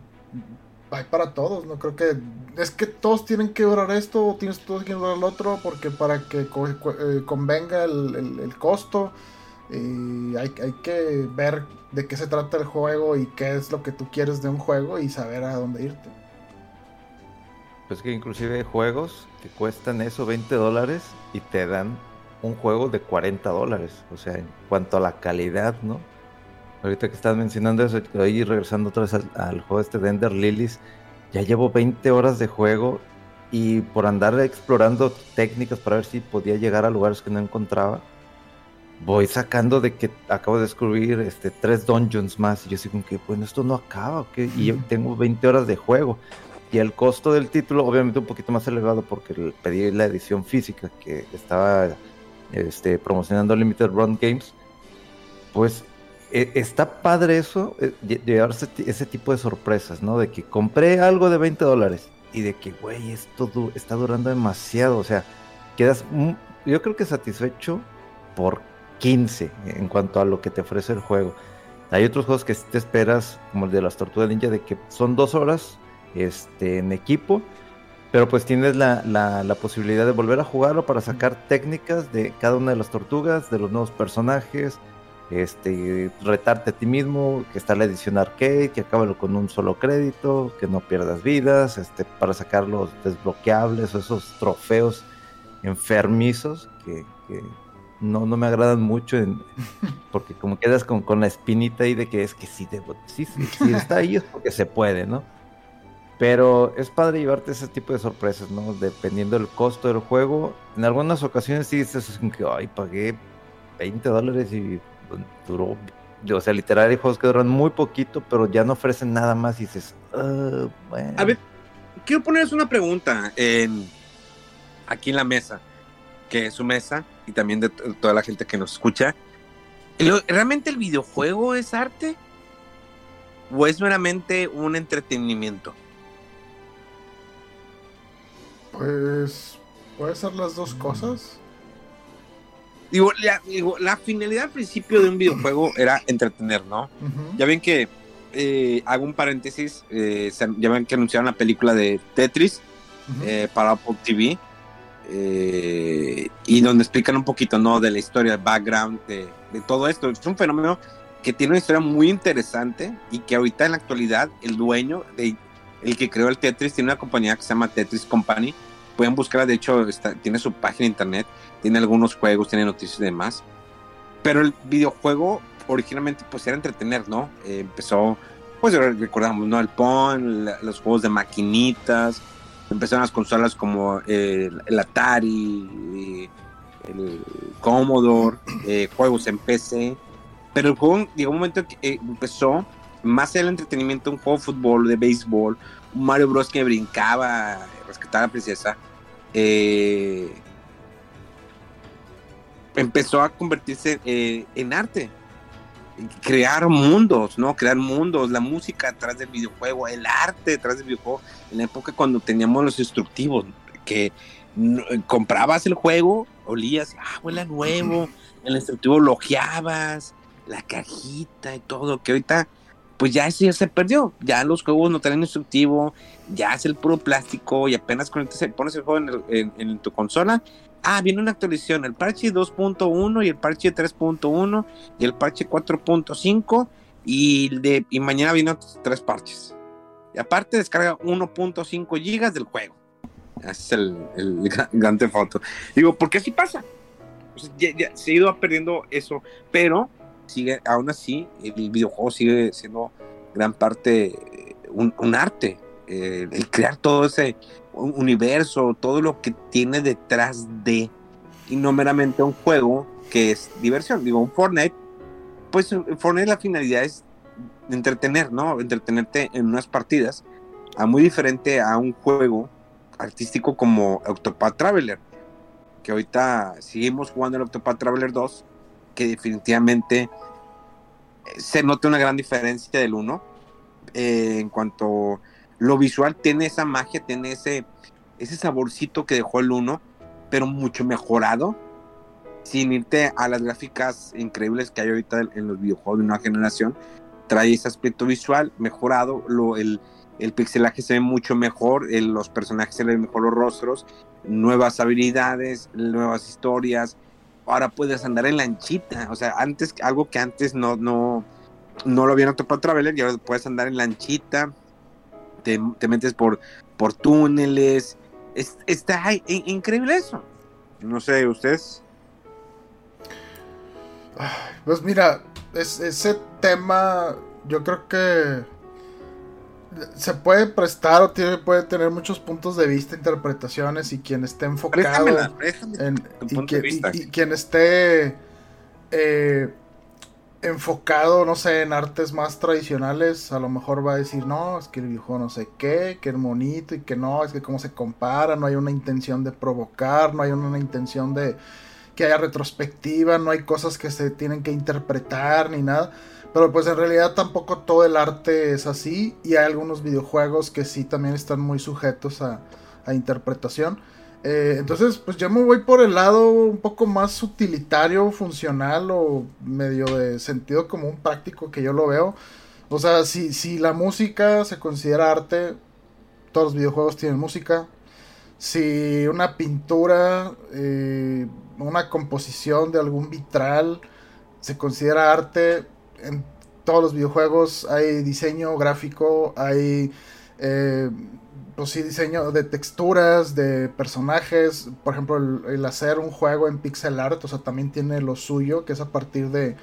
hay para todos, ¿no? Creo que es que todos tienen que durar esto, o tienes todos que durar el otro, porque para que eh, convenga el, el- el costo, eh, hay, hay que ver de qué se trata el juego y qué es lo que tú quieres de un juego y saber a dónde irte. Pues que inclusive hay juegos que cuestan eso 20 dólares y te dan un juego de 40 dólares. O sea, en cuanto a la calidad, ¿no? Ahorita que estás mencionando eso, ahí regresando otra vez al, al juego este de Ender Lilies, ya llevo 20 horas de juego y por andar explorando técnicas para ver si podía llegar a lugares que no encontraba, voy sacando de que acabo de descubrir este, tres dungeons más y yo así como que, bueno, esto no acaba, ¿ok? Y yo tengo 20 horas de juego. Y el costo del título, obviamente, un poquito más elevado porque pedí la edición física que estaba este, promocionando Limited Run Games. Pues e- está padre eso, eh, lle- llevarse ese tipo de sorpresas, ¿no? De que compré algo de 20 dólares y de que, güey, esto está durando demasiado. O sea, quedas, yo creo que satisfecho por 15 en cuanto a lo que te ofrece el juego. Hay otros juegos que te esperas, como el de las Tortugas Ninja, de que son dos horas este, en equipo, pero pues tienes la, la, posibilidad de volver a jugarlo para sacar técnicas de cada una de las tortugas, de los nuevos personajes, este, retarte a ti mismo, que está la edición arcade, que acábalo con un solo crédito, que no pierdas vidas, este, para sacar los desbloqueables o esos trofeos enfermizos que, no, no me agradan mucho porque como quedas con, con, la espinita ahí de que es que sí, sí, sí, está ahí es porque se puede, ¿no? Pero es padre llevarte ese tipo de sorpresas, ¿no? Dependiendo del costo del juego. En algunas ocasiones sí dices que, ay, pagué 20 dólares y duró. O sea, literal, hay juegos que duran muy poquito, pero ya no ofrecen nada más y dices, ah, bueno. A ver, quiero ponerles una pregunta en, aquí en la mesa, que es su mesa y también de toda la gente que nos escucha. ¿Realmente el videojuego es arte? ¿O es meramente un entretenimiento? Pues puede ser las dos cosas. Digo la, finalidad al principio de un videojuego era entretener, ¿no? Ya ven que, eh, hago un paréntesis, eh, ya ven que anunciaron la película de Tetris eh, para Apple TV, y donde explican un poquito, ¿no? De la historia, el background, de, de todo esto. Es un fenómeno que tiene una historia muy interesante y que ahorita en la actualidad el dueño de el que creó el Tetris tiene una compañía que se llama Tetris Company. Pueden buscarla, de hecho, tiene su página de internet, tiene algunos juegos, tiene noticias y demás. Pero el videojuego originalmente pues era entretener, ¿no? Eh, empezó, pues recordamos, ¿no? El Pong, los juegos de maquinitas, empezaron las consolas como eh, el Atari, el Commodore, eh, juegos en PC. Pero el juego llegó un momento que empezó más el entretenimiento, un juego de fútbol, de béisbol, un Mario Bros que brincaba, rescataba a la princesa, eh, empezó a convertirse eh, en arte. Crear mundos, ¿no? Crear mundos, la música atrás del videojuego, el arte detrás del videojuego. En la época cuando teníamos los instructivos, que comprabas el juego, olías, ah, huele nuevo, el instructivo logeabas, la cajita y todo, que ahorita pues ya eso ya se perdió. Ya los juegos no tienen instructivo, ya es el puro plástico y apenas pones el juego en, tu consola. Ah, viene una actualización, el parche 2.1 y el parche 3.1 y el parche 4.5 y, y mañana vienen otros tres parches. Y aparte descarga 1.5 gigas del juego. Ese es el, el gran, foto. Digo, porque así pasa. se ha ido perdiendo eso, pero sigue, aún así, el videojuego sigue siendo gran parte eh, un, arte. Eh, el crear todo ese universo, todo lo que tiene detrás de, y no meramente un juego que es diversión. Digo, un Fortnite, pues Fortnite la finalidad es entretener, ¿no? Entretenerte en unas partidas, a muy diferente a un juego artístico como Octopath Traveler, que ahorita seguimos jugando el Octopath Traveler 2 que definitivamente eh, se nota una gran diferencia del 1. Eh, en cuanto lo visual tiene esa magia, tiene ese, ese saborcito que dejó el 1, pero mucho mejorado, sin irte a las gráficas increíbles que hay ahorita en los videojuegos de una generación. Trae ese aspecto visual mejorado, lo, el, el pixelaje se ve mucho mejor, los personajes se ven mejor los rostros, nuevas habilidades, nuevas historias, ahora puedes andar en lanchita, o sea, antes, algo que antes no, no, no lo habían para Traveler, y ahora puedes andar en lanchita, te, metes por, por túneles, está increíble eso. No sé, ¿ustedes? Pues mira, ese tema yo creo que se puede prestar o tiene, puede tener muchos puntos de vista, interpretaciones y quien esté enfocado en, y, quien esté eh, enfocado, no sé, en artes más tradicionales, a lo mejor va a decir, no, es que el viejo no sé qué, que es bonito y que no, es que cómo se compara, no hay una intención de provocar, no hay una intención de que haya retrospectiva, no hay cosas que se tienen que interpretar ni nada. Pero pues en realidad tampoco todo el arte es así y hay algunos videojuegos que sí también están muy sujetos a, interpretación. Eh, entonces, pues yo me voy por el lado un poco más utilitario, funcional o medio de sentido común práctico que yo lo veo. O sea, si, si la música se considera arte, todos los videojuegos tienen música. Si una pintura, eh, una composición de algún vitral se considera arte, en todos los videojuegos hay diseño gráfico, hay eh, pues sí, diseño de texturas, de personajes. Por ejemplo, el, hacer un juego en pixel art, o sea, también tiene lo suyo, que es a partir de,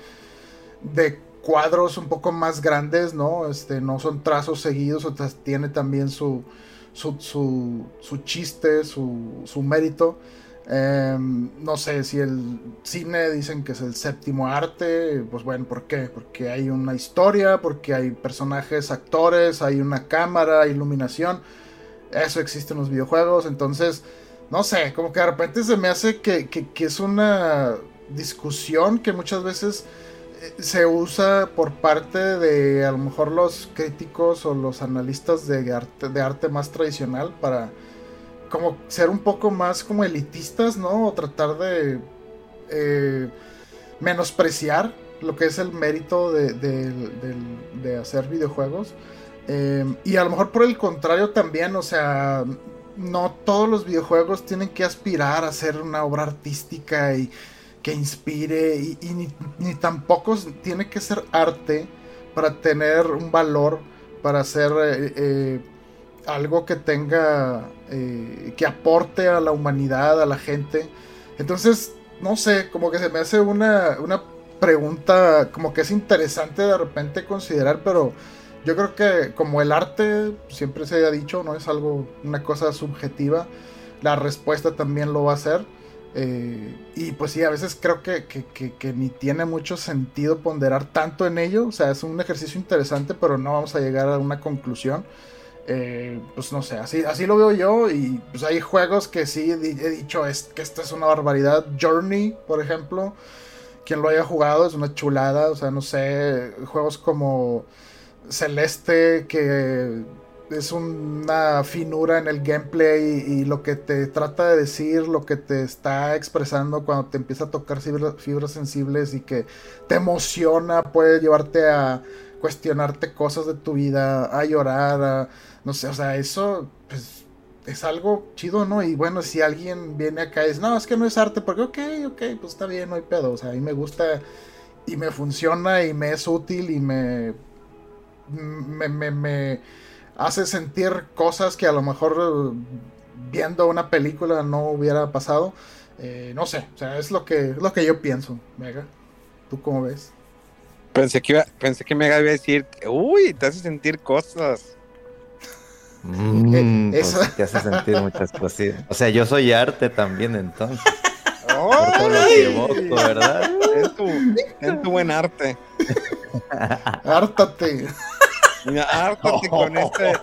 de cuadros un poco más grandes, ¿no? Este, no son trazos seguidos, o sea, tiene también su, su, su, su chiste, su, su mérito. Em, no sé si el cine dicen que es el séptimo arte, pues bueno, ¿por qué? Porque hay una historia, porque hay personajes, actores, hay una cámara, iluminación. Eso existe en los videojuegos, entonces, no sé, como que de repente se me hace que, que es una discusión que muchas veces eh, se usa por parte de a lo mejor los críticos o los analistas de arte, de arte más tradicional para como ser un poco más como elitistas, ¿no? O tratar de eh, menospreciar lo que es el mérito de, hacer videojuegos. Eh, y a lo mejor por el contrario también, o sea, no todos los videojuegos tienen que aspirar a ser una obra artística y que inspire y, ni, tampoco tiene que ser arte para tener un valor, para ser eh, algo que tenga, eh, que aporte a la humanidad, a la gente. Entonces, no sé, como que se me hace una, una pregunta como que es interesante de repente considerar, pero yo creo que como el arte siempre se ha dicho, no es algo, una cosa subjetiva, la respuesta también lo va a ser. Eh, y pues sí, a veces creo que, que, ni tiene mucho sentido ponderar tanto en ello. O sea, es un ejercicio interesante, pero no vamos a llegar a una conclusión. Eh, pues no sé, así, así lo veo yo. Y pues hay juegos que sí he dicho es, que esta es una barbaridad. Journey, por ejemplo. Quien lo haya jugado es una chulada. O sea, no sé. Juegos como Celeste, que es una finura en el gameplay y, lo que te trata de decir, lo que te está expresando cuando te empieza a tocar fibras sensibles y que te emociona, puede llevarte a cuestionarte cosas de tu vida, a llorar, no sé, o sea, eso pues es algo chido, ¿no? Y bueno, si alguien viene acá y dice, no, es que no es arte, porque ok, ok, pues está bien, no hay pedo, o sea, a mí me gusta y me funciona y me es útil y me, me, me, me hace sentir cosas que a lo mejor viendo una película no hubiera pasado. Eh, no sé, o sea, es lo que, es lo que yo pienso, Mega. ¿Tú cómo ves? Pensé que, iba, pensé que Mega iba a decir, uy, te hace sentir cosas. Mm, pues te hace sentir muchas cosas. O sea, yo soy arte también, entonces. Por todo lo que evoco, ¿verdad? Es tu, es tu buen arte. Hártate. Mira, hártate con este.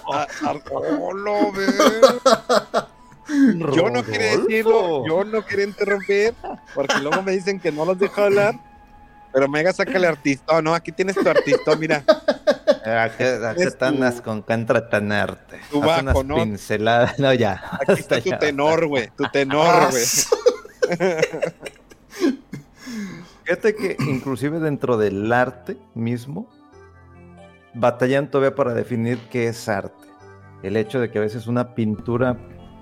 Yo no quería decirlo, yo no quería interrumpir, porque luego me dicen que no los dejo hablar. Pero Mega, sácale artista. Oh, no, aquí tienes tu artista, mira. ¿A qué, tanas con qué entretenerte? Tu bajo, ¿no? Pinceladas. No, ya. Aquí está tu tenor, güey. Tu tenor, ah, güey. Fíjate que inclusive dentro del arte mismo, batallan todavía para definir qué es arte. El hecho de que a veces una pintura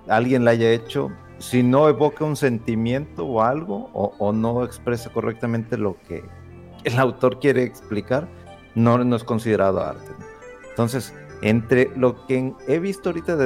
alguien la haya hecho, si no evoca un sentimiento o algo, o, no expresa correctamente lo que el autor quiere explicar, no, no es considerado arte. Entonces, entre lo que he visto ahorita de...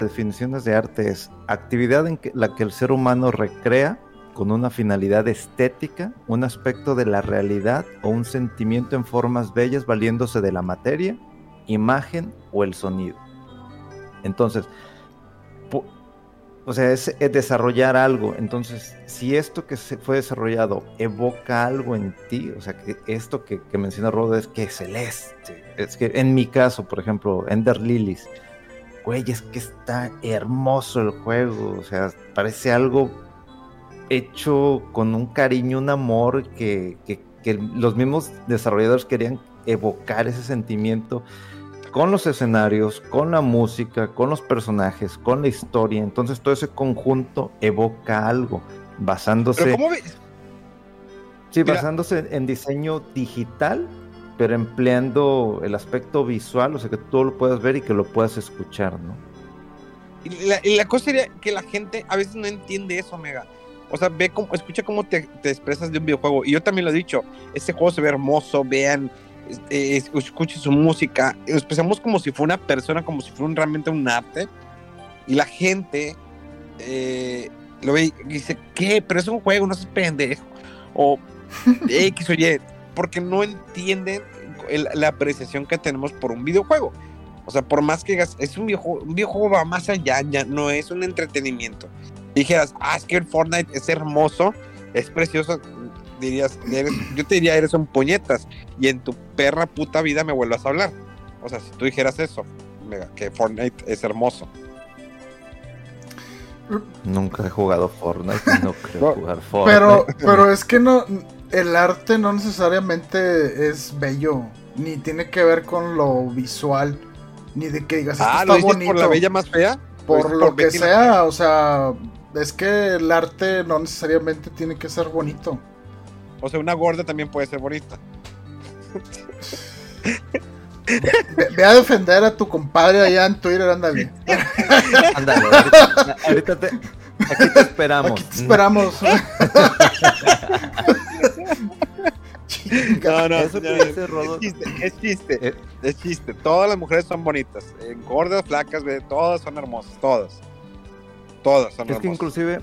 Definiciones de arte es actividad en la que el ser humano recrea con una finalidad estética, un aspecto de la realidad o un sentimiento en formas bellas valiéndose de la materia, imagen o el sonido. Entonces, o sea, es, desarrollar algo. Entonces, si esto que se fue desarrollado evoca algo en ti, o sea, que esto que, menciona Rodo es que es celeste. Es que en mi caso, por ejemplo, Ender Lilies, güey, es que está hermoso el juego. O sea, parece algo hecho con un cariño, un amor que, que los mismos desarrolladores querían evocar ese sentimiento con los escenarios, con la música, con los personajes, con la historia. Entonces todo ese conjunto evoca algo, basándose... ¿Cómo ves? Sí, basándose en diseño digital, pero empleando el aspecto visual, o sea, que tú lo puedas ver y que lo puedas escuchar, ¿no? Y la, cosa sería que la gente a veces no entiende eso, Mega. O sea, ve cómo, escucha cómo te, te, expresas de un videojuego. Y yo también lo he dicho, este juego se ve hermoso, vean eh, escuche su música, expresamos como si fuera una persona, como si fuera realmente un arte, y la gente eh, lo ve y dice, ¿qué? Pero es un juego, no es pendejo, o X o Y, porque no entienden la apreciación que tenemos por un videojuego. O sea, por más que digas, es un videojuego, un videojuego va más allá, ya no es un entretenimiento. dijeras, ah, es que el Fortnite es hermoso, es precioso, dirías, yo te diría, eres un puñetas, y en tu perra puta vida me vuelvas a hablar. O sea, si tú dijeras eso, que Fortnite es hermoso. Nunca he jugado Fortnite, no creo jugar Fortnite. Pero, pero es que no, el arte no necesariamente es bello, ni tiene que ver con lo visual, ni de que digas, ah, está bonito. por la bella más fea? Por lo que sea, o sea, es que el arte no necesariamente tiene que ser bonito. O sea, una gorda también puede ser bonita. Ve, a defender a tu compadre allá en Twitter, ándale. Ándale, ahorita, te, aquí te esperamos. Aquí te esperamos. no, no, Eso es, chiste, es chiste, eh. es chiste. Todas las mujeres son bonitas, eh, gordas, flacas, todas son hermosas, todas. Todas son hermosas. Es que inclusive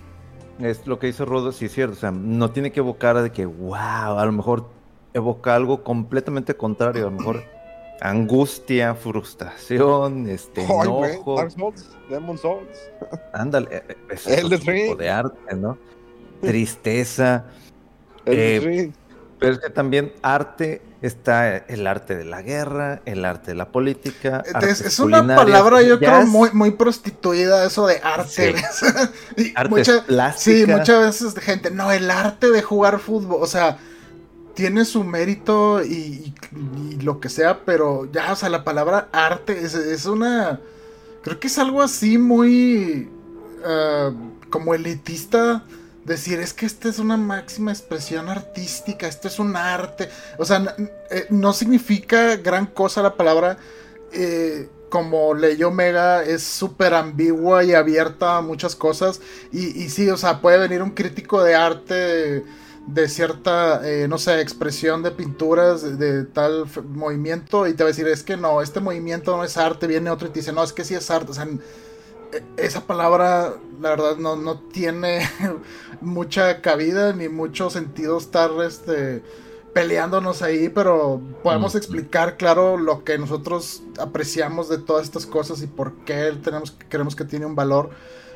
es lo que hizo Rodo, sí es cierto. O sea, no tiene que evocar de que, wow, a lo mejor evoca algo completamente contrario. A lo mejor angustia, frustración, este, enojo. Dark Souls, Demon Souls. Ándale, e, e, es el tipo de arte, ¿no? Tristeza. Eh, pero es que también arte está el arte de la guerra, el arte de la política. Es, una palabra, yo creo, muy, muy prostituida, eso de arte. Sí. Sí, muchas veces gente, no, el arte de jugar fútbol, o sea, tiene su mérito y, lo que sea, pero ya, o sea, la palabra arte es, una. Creo que es algo así muy. Ah, como elitista decir, es que esta es una máxima expresión artística, esto es un arte. O sea, eh, no significa gran cosa la palabra. Eh, como leyó Mega, es súper ambigua y abierta a muchas cosas. Y, y, sí, o sea, puede venir un crítico de arte de, cierta, eh, no sé, expresión de pinturas de, tal movimiento y te va a decir, es que no, este movimiento no es arte, viene otro y te dice, no, es que sí es arte. O sea, esa palabra, la verdad, no, tiene mucha cabida ni mucho sentido estar este, peleándonos ahí, pero podemos explicar, claro, lo que nosotros apreciamos de todas estas cosas y por qué tenemos, creemos que tiene un valor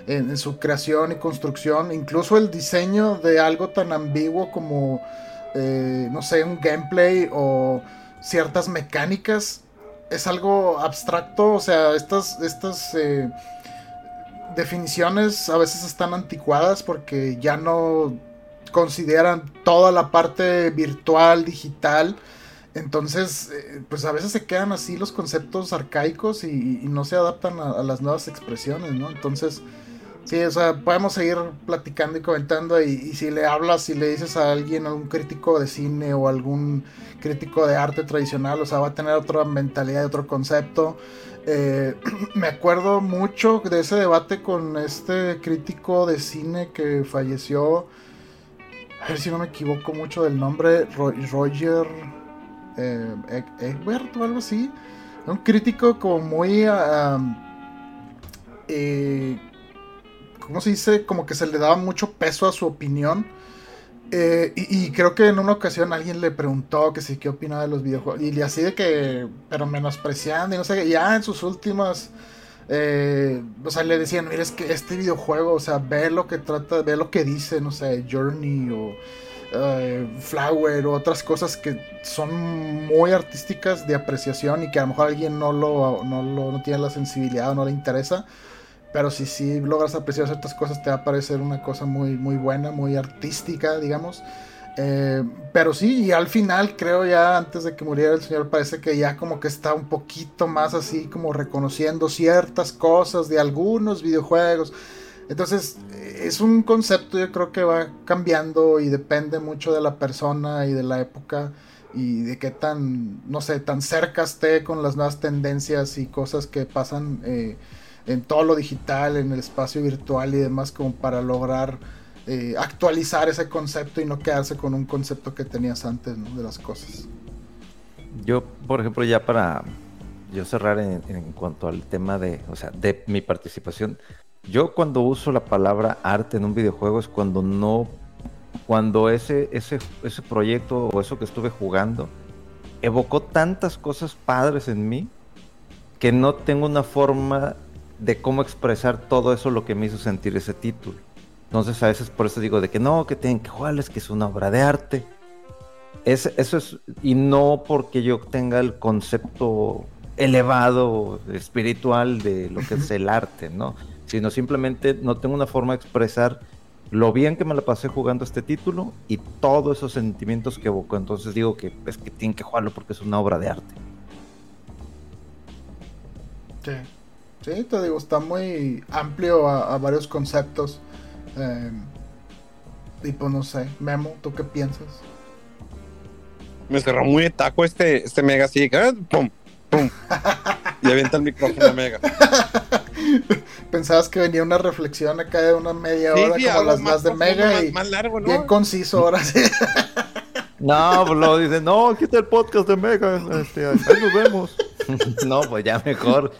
en, su creación y construcción. Incluso el diseño de algo tan ambiguo como, eh, no sé, un gameplay o ciertas mecánicas. Es algo abstracto, o sea, estas, estas eh, definiciones a veces están anticuadas porque ya no consideran toda la parte virtual, digital. Entonces, eh, pues a veces se quedan así los conceptos arcaicos y, no se adaptan a, las nuevas expresiones, ¿no? Entonces, sí, o sea, podemos seguir platicando y comentando y, y si le hablas, si le dices a alguien, a un crítico de cine o algún crítico de arte tradicional, o sea, va a tener otra mentalidad, otro concepto. Eh, me acuerdo mucho de ese debate con este crítico de cine que falleció. A ver si no me equivoco mucho del nombre. Roger eh, Egbert o algo así. Un crítico como muy... eh, ¿Cómo se dice? Como que se le daba mucho peso a su opinión eh, y, creo que en una ocasión alguien le preguntó que si qué opinaba de los videojuegos. Y así de que, pero menospreciando y no sé qué. Ya en sus últimas eh, o sea, le decían, mira, es que este videojuego, o sea, ve lo que trata, ve lo que dice, no sé, Journey o eh, Flower o otras cosas que son muy artísticas de apreciación y que a lo mejor alguien no lo, no, lo, no tiene la sensibilidad o no le interesa. Pero si sí logras apreciar ciertas cosas, te va a parecer una cosa muy, muy buena, muy artística, digamos. Eh, pero sí, y al final creo ya antes de que muriera el señor parece que ya como que está un poquito más así como reconociendo ciertas cosas de algunos videojuegos. Entonces es un concepto yo creo que va cambiando y depende mucho de la persona y de la época y de qué tan, no sé, tan cerca esté con las nuevas tendencias y cosas que pasan eh, en todo lo digital, en el espacio virtual y demás como para lograr eh, actualizar ese concepto y no quedarse con un concepto que tenías antes de las cosas. Yo, por ejemplo, ya para yo cerrar en, cuanto al tema de, o sea, de mi participación, yo cuando uso la palabra arte en un videojuego es cuando no, cuando ese, ese, ese proyecto o eso que estuve jugando evocó tantas cosas padres en mí que no tengo una forma de cómo expresar todo eso lo que me hizo sentir ese título. Entonces a veces por eso digo de que no, que tienen que jugarles, que es una obra de arte. Es, eso es, y no porque yo tenga el concepto elevado, espiritual de lo que es el arte, ¿no? Sino simplemente no tengo una forma de expresar lo bien que me la pasé jugando este título y todos esos sentimientos que evocó. Entonces digo que es que tienen que jugarlo porque es una obra de arte. Sí, sí, te digo, está muy amplio a varios conceptos. Eh, y pues no sé, Memo, ¿tú qué piensas? Me cerró muy de taco este, este Mega así, ¿eh? pum, pum. y avienta el micrófono Mega. Pensabas que venía una reflexión acá de una media hora como las más, de Mega y más largo, ¿no? bien conciso ahora sí. No, pues lo dice, no, aquí está el podcast de Mega, este, ahí nos vemos. no, pues ya mejor,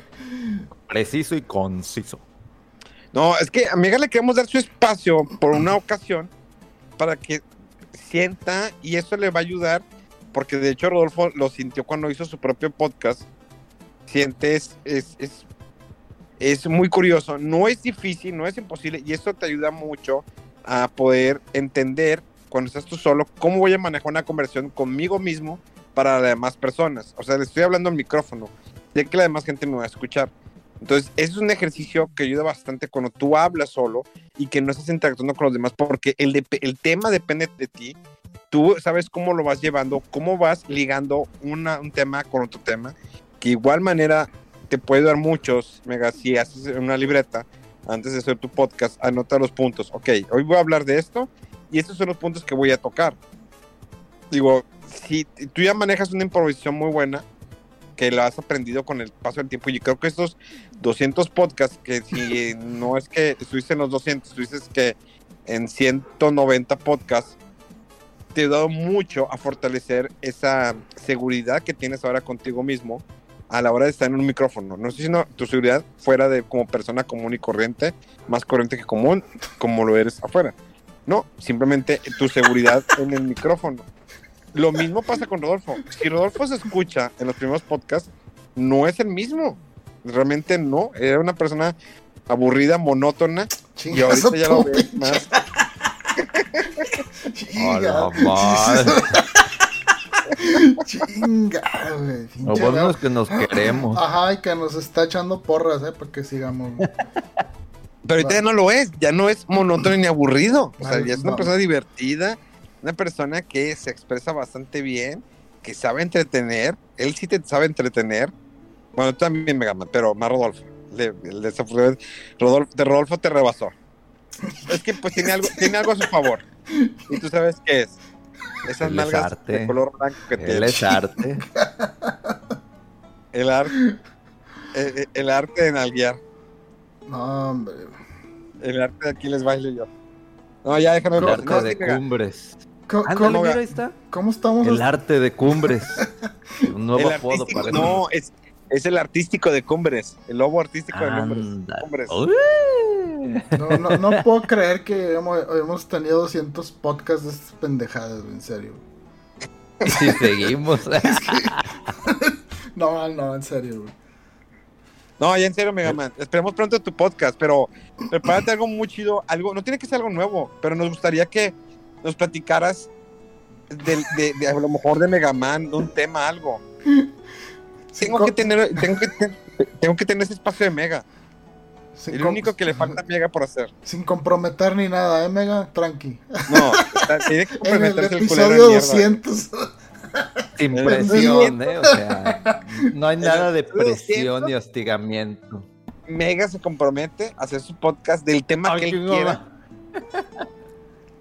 preciso y conciso. No, es que a Mega le queremos dar su espacio por una ocasión para que sienta y eso le va a ayudar, porque de hecho Rodolfo lo sintió cuando hizo su propio podcast. Siente, es, es, es, muy curioso, no es difícil, no es imposible y eso te ayuda mucho a poder entender cuando estás tú solo cómo voy a manejar una conversión conmigo mismo para las demás personas. O sea, le estoy hablando al micrófono, ya que la demás gente me va a escuchar. Entonces, es un ejercicio que ayuda bastante cuando tú hablas solo y que no estás interactuando con los demás, porque el, el tema depende de ti. Tú sabes cómo lo vas llevando, cómo vas ligando una, un tema con otro tema, que igual manera te puede dar muchos, mega, si haces una libreta antes de hacer tu podcast, anota los puntos. Ok, hoy voy a hablar de esto y estos son los puntos que voy a tocar. Digo, si tú ya manejas una improvisación muy buena, que la has aprendido con el paso del tiempo. Y creo que estos 200 podcasts, que si no es que estuviste en los 200, estuviste que en 190 podcasts, te ha dado mucho a fortalecer esa seguridad que tienes ahora contigo mismo a la hora de estar en un micrófono. No sé si no, tu seguridad fuera de como persona común y corriente, más corriente que común, como lo eres afuera. No, simplemente tu seguridad en el micrófono. Lo mismo pasa con Rodolfo. Si Rodolfo se escucha en los primeros podcasts, no es el mismo. Realmente no. Era una persona aburrida, monótona. y ahorita ya lo ves más. Chinga. Chinga, güey. Lo bueno es que nos queremos. Ajá, y que nos está echando porras, ¿eh? Para que sigamos. Pero ahorita ya no lo es. Ya no es monótono ni aburrido. O sea, ya es una persona divertida una persona que se expresa bastante bien, que sabe entretener. Él sí te sabe entretener. Bueno, también me gama, pero más Rodolfo. Rodolfo, de Rodolfo te rebasó. Es que pues tiene algo, tiene algo a su favor. Y tú sabes qué es. Esas nalgas de color blanco que tiene. Él es arte. El arte. El, el, arte de nalguear. No, hombre. El arte de aquí les bailo yo. No, ya déjame El arte de cumbres. ¿Cómo, ahí está. ¿Cómo estamos? El arte de cumbres. Un nuevo apodo para No, es, es el artístico de cumbres. El lobo artístico de cumbres. No, no, no, puedo creer que hemos, tenido 200 podcasts de estas pendejadas, en serio. Si seguimos. no, no, en serio, No, ya en serio, Mega Man. Esperemos pronto tu podcast, pero prepárate algo muy chido. Algo, no tiene que ser algo nuevo, pero nos gustaría que nos platicaras de, de- de a lo mejor de Mega Man, de un tema, algo. Tengo que tener, tengo que, te- tengo que tener ese espacio de Mega. sin El único que le falta a Mega por hacer. Sin comprometer ni nada, ¿eh, Mega? Tranqui. No, está- tiene que En el comprometerse el culero de episodio mierda. 200. Sin presión, ¿eh? O sea, no hay nada de presión ni hostigamiento. Mega se compromete a hacer su podcast del tema que él quiera,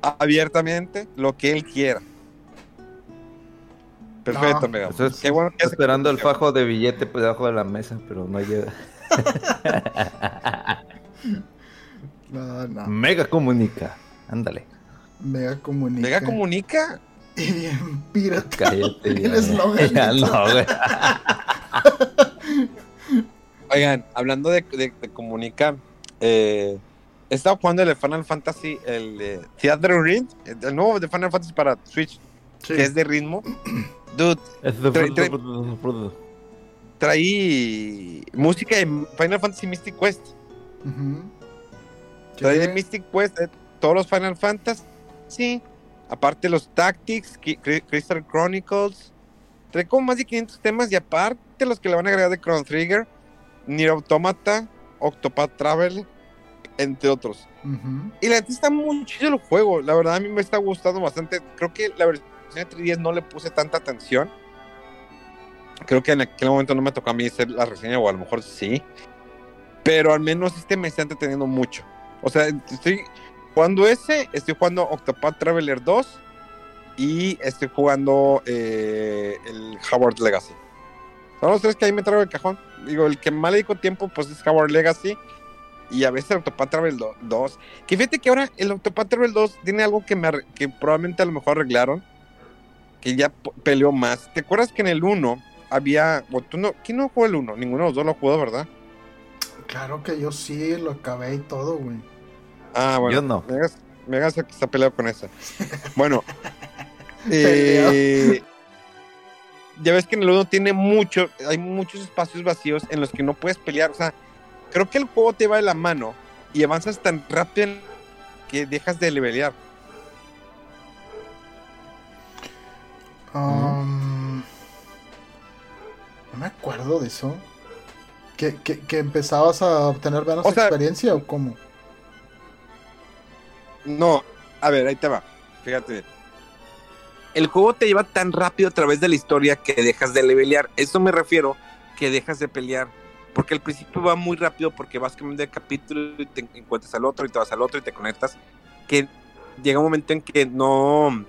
abiertamente, lo que él quiera. Perfecto, No, Mega. Eso es- Qué bueno que Esperando el fajo de billete pues, debajo de la mesa, pero no llega. No, no. Mega comunica. Ándale. Mega comunica. Mega comunica. Y bien pirata. Cállate. El ya. eslogan. Ya no, güey. Oigan, hablando de, de, de comunicar, eh, he estado jugando el Final Fantasy, el de Theater Ring, el nuevo de Final Fantasy para Switch, Sí. que es de ritmo. Dude, Es de- trae música de Final Fantasy Mystic Quest. Ujú. Trae de. Mystic Quest de todos los Final Fantasy. Sí. Aparte los Tactics, Crystal Chronicles. Trae como más de 500 temas y aparte los que le van a agregar de Chrono Trigger, Nier Automata, Octopath Travel, entre otros. Y la neta está muy chido el juego. La verdad a mí me está gustando bastante. Creo que la versión de 3DS no le puse tanta atención. Creo que en aquel momento no me tocó a mí hacer la reseña, o a lo mejor sí. Pero al menos este me está entreteniendo mucho. O sea, estoy jugando ese, estoy jugando Octopath Traveler 2 y estoy jugando eh, el Howard Legacy. Son los tres que ahí me traigo el cajón. Digo, el que más le dedico tiempo pues es Howard Legacy y a veces el Octopath Travel do- 2. Que fíjate que ahora el Octopath Travel 2 tiene algo que, me, arre- que probablemente a lo mejor arreglaron. Que ya peleó más. ¿Te acuerdas que en el 1 había. o tú no, ¿Quién no jugó el 1? Ninguno de los dos lo jugó, ¿verdad? Claro que yo sí lo acabé y todo, güey. Ah, bueno. Yo no. Megas, Megas el que está peleado con esa. Bueno. eh, ya ves que en el 1 tiene mucho. Hay muchos espacios vacíos en los que no puedes pelear. O sea, creo que el juego te va de la mano y avanzas tan rápido que dejas de levelear. Um, no me acuerdo de eso. ¿Que, que, que empezabas a obtener menos O sea- experiencia o cómo? No, a ver, ahí te va. Fíjate. El juego te lleva tan rápido a través de la historia que dejas de levelear. Eso me refiero que dejas de pelear. Porque al principio va muy rápido porque vas cambiando de capítulo y te encuentras al otro y te vas al otro y te conectas. Que llega un momento en que no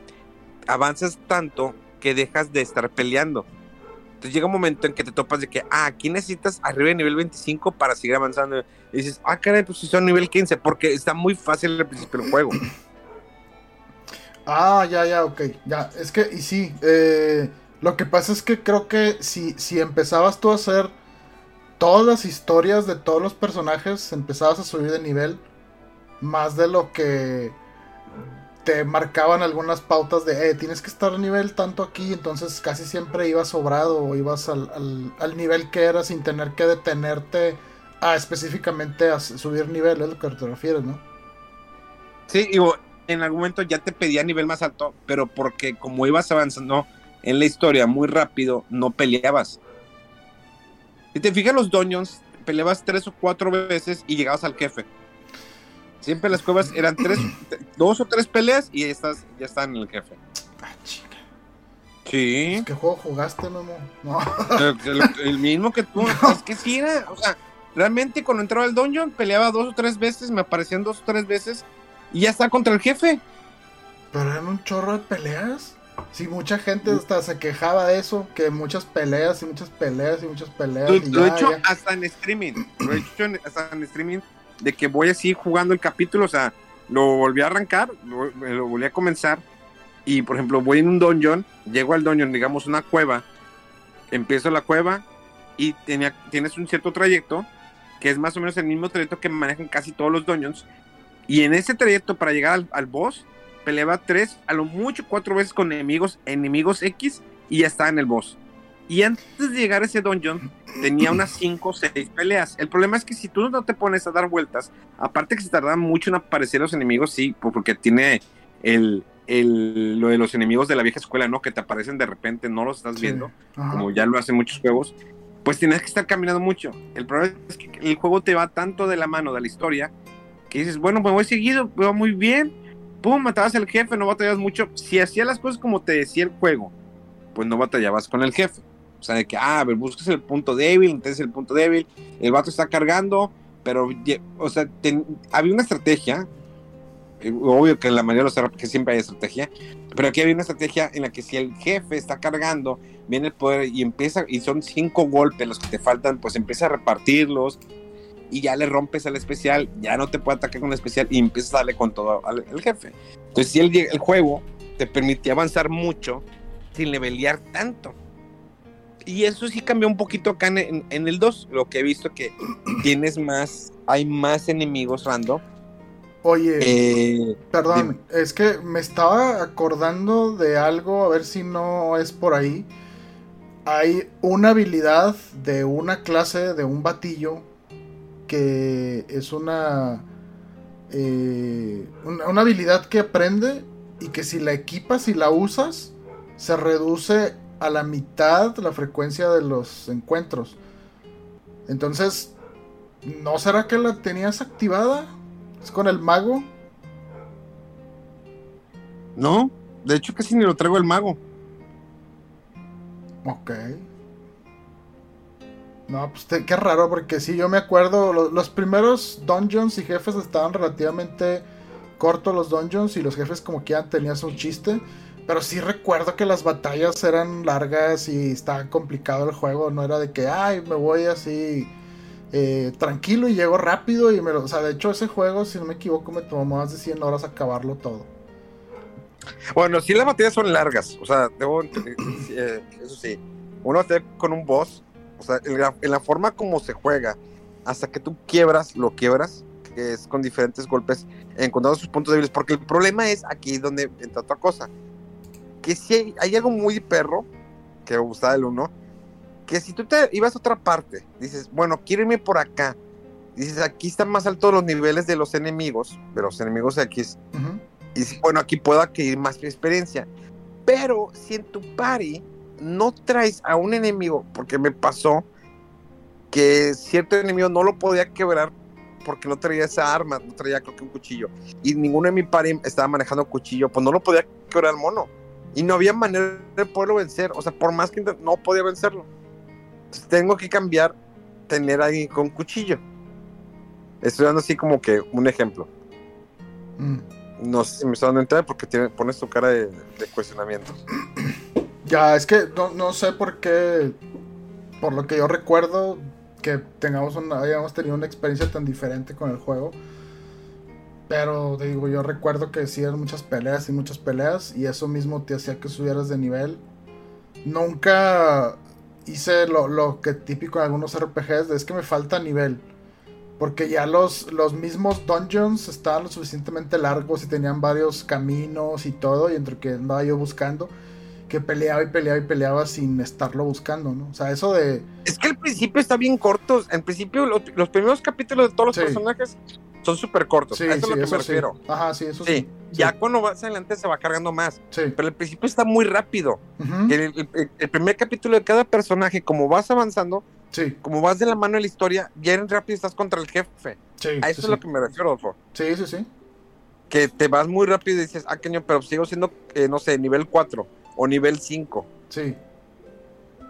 avanzas tanto que dejas de estar peleando. Entonces llega un momento en que te topas de que, ah, aquí necesitas arriba de nivel 25 para seguir avanzando. Y dices, ah, caray, pues si son nivel 15, porque está muy fácil al principio del juego. Ah, ya, ya, ok. Ya, es que, y sí, eh, lo que pasa es que creo que si, si empezabas tú a hacer todas las historias de todos los personajes, empezabas a subir de nivel más de lo que te marcaban algunas pautas de, eh, tienes que estar a nivel tanto aquí, entonces casi siempre ibas sobrado o ibas al, al- nivel que era sin tener que detenerte a específicamente a subir nivel, es lo que te refieres, ¿no? Sí, digo, en algún momento ya te pedía nivel más alto, pero porque como ibas avanzando en la historia muy rápido, no peleabas. Si te fijas los dungeons, peleabas tres o cuatro veces y llegabas al jefe. Siempre las cuevas eran tres, dos o tres peleas y ya estás, ya están en el jefe. Ah, chica. Sí. ¿Qué juego jugaste, Memo? No. el, el- el mismo que tú. Es que sí era, o sea, realmente cuando entraba al dungeon peleaba dos o tres veces, me aparecían dos o tres veces y ya está contra el jefe. Pero eran un chorro de peleas. Sí, mucha gente hasta se quejaba de eso, que muchas peleas y muchas peleas y muchas peleas. Lo, y lo he hecho ya. hasta en streaming. Lo he hecho en- hasta en streaming de que voy así jugando el capítulo. O sea, lo volví a arrancar, lo, volví a comenzar. Y por ejemplo, voy en un dungeon, llego al dungeon, digamos una cueva, empiezo la cueva y tenía, tienes un cierto trayecto que es más o menos el mismo trayecto que manejan casi todos los dungeons. Y en ese trayecto para llegar al, al boss, peleaba tres, a lo mucho cuatro veces con enemigos, enemigos X y ya está en el boss. Y antes de llegar a ese dungeon, tenía unas 5 o 6 peleas. El problema es que si tú no te pones a dar vueltas, aparte que se tardan mucho en aparecer los enemigos, sí, porque tiene el, el, lo de los enemigos de la vieja escuela, ¿no? Que te aparecen de repente, no los estás Sí. viendo, Ajá. como ya lo hacen muchos juegos. Pues tienes que estar caminando mucho. El problema es que el juego te va tanto de la mano de la historia que dices, bueno, me voy seguido, me va muy bien. Pum, matabas al jefe, no batallas mucho. Si hacías las cosas como te decía el juego, pues no batallabas con el jefe. O sea, de que, ah, a ver, buscas el punto débil, entonces el punto débil, el vato está cargando, pero, o sea, ten- había una estrategia, eh, obvio que en la mayoría de los RPGs siempre hay estrategia, pero aquí había una estrategia en la que si el jefe está cargando, viene el poder y empieza, y son cinco golpes los que te faltan, pues empieza a repartirlos y ya le rompes al especial, ya no te puede atacar con el especial y empiezas a darle con todo al, al jefe. Entonces, si el, el juego te permitía avanzar mucho sin levelear tanto. Y eso sí cambió un poquito acá en, en- en el 2. Lo que he visto que tienes más, hay más enemigos random. Oye, Eh, perdón, es que me estaba acordando de algo, a ver si no es por ahí. Hay una habilidad de una clase de un batillo que es una, eh, una, una habilidad que aprende y que si la equipas y la usas, se reduce a la mitad la frecuencia de los encuentros. Entonces, ¿no será que la tenías activada? ¿Es con el mago? no, de hecho casi ni lo traigo el mago. Ok. No, pues qué raro, porque sí, yo me acuerdo, lo- los primeros dungeons y jefes estaban relativamente cortos los dungeons y los jefes como que ya tenían su chiste. Pero sí recuerdo que las batallas eran largas y estaba complicado el juego. No era de que, ay, me voy así eh, tranquilo y llego rápido. y me lo, O sea, de hecho ese juego, si no me equivoco, me tomó más de 100 horas acabarlo todo. Bueno, sí las batallas son largas. O sea, debo sí, eh, eso sí. Uno te con un boss. O sea, en la, en la forma como se juega, hasta que tú quiebras, lo quiebras, que es con diferentes golpes, encontrando sus puntos débiles. Porque el problema es aquí donde entra otra cosa. Que si hay, hay algo muy perro, que gustaba el uno, que si tú te ibas a otra parte, dices, bueno, quiero irme por acá. Dices, aquí están más altos los niveles de los enemigos, de los enemigos X. Ujú. Y dices, bueno, aquí puedo adquirir más experiencia. Pero si en tu party no traes a un enemigo, porque me pasó que cierto enemigo no lo podía quebrar porque no traía esa arma, no traía creo que un cuchillo. Y ninguno de mi party estaba manejando cuchillo, pues no lo podía quebrar el mono. Y no había manera de poderlo vencer. O sea, por más que no podía vencerlo. Entonces, tengo que cambiar, tener ahí con cuchillo. Estoy dando así como que un ejemplo. Mm. No sé si me está dando a porque tiene, pones tu cara de, de cuestionamiento. Ya, es que no, no sé por qué, por lo que yo recuerdo, que tengamos una, hayamos tenido una experiencia tan diferente con el juego. Pero digo, yo recuerdo que sí eran muchas peleas y muchas peleas, y eso mismo te hacía que subieras de nivel. Nunca hice lo, lo que típico en algunos RPGs, es que me falta nivel. Porque ya los, los mismos dungeons estaban lo suficientemente largos y tenían varios caminos y todo, y entre que andaba yo buscando que peleaba y peleaba y peleaba sin estarlo buscando, ¿no? O sea, eso de... Es que al principio está bien corto. En principio, lo- los primeros capítulos de todos los Sí. personajes son súper cortos. Sí, a eso sí, es lo que eso me refiero. Ajá, sí, eso sí. Sí, ya cuando vas adelante se va cargando más. Sí. Pero al principio está muy rápido. El, el- el primer capítulo de cada personaje, como vas avanzando, Sí, como vas de la mano de la historia, ya en rápido estás contra el jefe. sí. A eso es lo que me refiero. Sí, sí, sí. Que te vas muy rápido y dices, ah, caño, pero sigo siendo, eh, no sé, nivel 4 o nivel 5. Sí.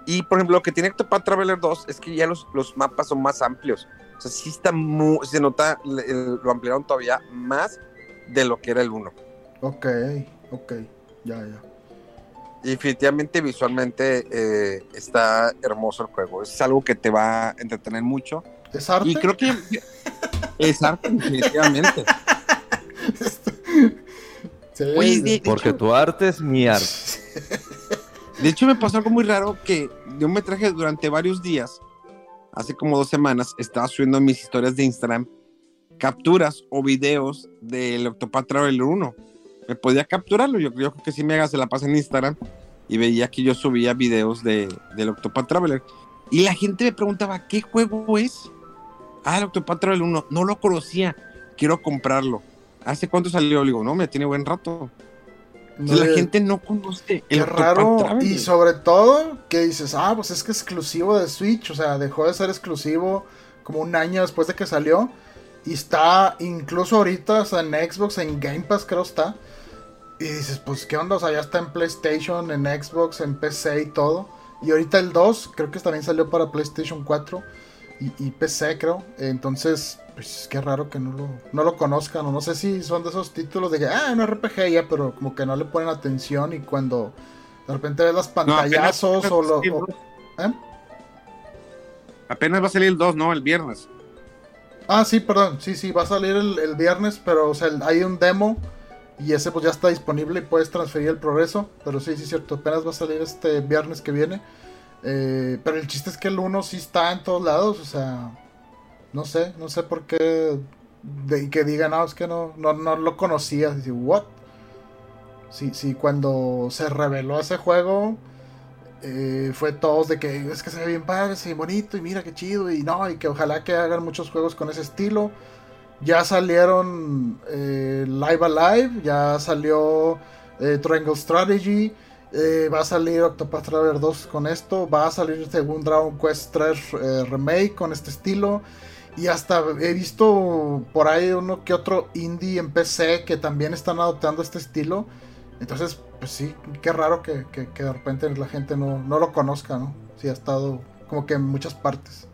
Y por ejemplo, lo que tiene Octopath Traveler 2 es que ya los, los mapas son más amplios. O sea, sí está muy, se nota, lo ampliaron todavía más de lo que era el 1. Ok, ok. Ya, ya. Y definitivamente visualmente eh, está hermoso el juego. Es algo que te va a entretener mucho. ¿Es arte? Y creo que es arte, definitivamente. Sí, de Porque hecho- tu arte es mi arte. De hecho, me pasó algo muy raro que yo me traje durante varios días, hace como dos semanas, estaba subiendo en mis historias de Instagram capturas o videos del Octopath Traveler 1. Me podía capturarlo, yo creo que si me haga se la pasa en Instagram y veía que yo subía videos de, del Octopath Traveler. Y la gente me preguntaba, ¿qué juego es? Ah, el Octopath Traveler 1, no lo conocía, quiero comprarlo. ¿Hace cuánto salió? Le digo, no, me tiene buen rato. No la gente no conoce Qué el raro. Y sobre todo que dices, ah, pues es que es exclusivo de Switch. O sea, dejó de ser exclusivo como un año después de que salió. Y está incluso ahorita, o sea, en Xbox, en Game Pass creo está. Y dices, pues qué onda, o sea, ya está en PlayStation, en Xbox, en PC y todo. Y ahorita el 2, creo que también salió para PlayStation 4 y, y PC, creo. Entonces, pues qué raro que no lo, no lo conozcan. O no sé si son de esos títulos de que, ah, un RPG ya, pero como que no le ponen atención. Y cuando de repente ves las No, apenas- pantallazos o lo. o- ¿eh? Apenas va a salir el 2, ¿no? El viernes. Ah, sí, perdón. Sí, sí, va a salir el, el viernes, pero o sea, el- hay un demo y ese pues ya está disponible y puedes transferir el progreso. Pero sí, sí, es cierto, apenas va a salir este viernes que viene. Eh, pero el chiste es que el 1 sí está en todos lados, o sea, no sé, no sé por qué de, que digan, no, es que no, no, no lo conocía. Dice, ¿what? Sí, cuando se reveló ese juego, eh, fue todos de que es que se ve bien padre, se ve bonito y mira qué chido y no, y que ojalá que hagan muchos juegos con ese estilo. Ya salieron eh, Live Alive, ya salió eh, Triangle Strategy, va a salir Octopath Traveler 2 con esto, va a salir según Dragon Quest 3 eh, Remake con este estilo. Y hasta he visto por ahí uno que otro indie en PC que también están adoptando este estilo. Entonces, pues sí, qué raro que, que- que de repente la gente no, no lo conozca, ¿no? Sí, ha estado como que en muchas partes.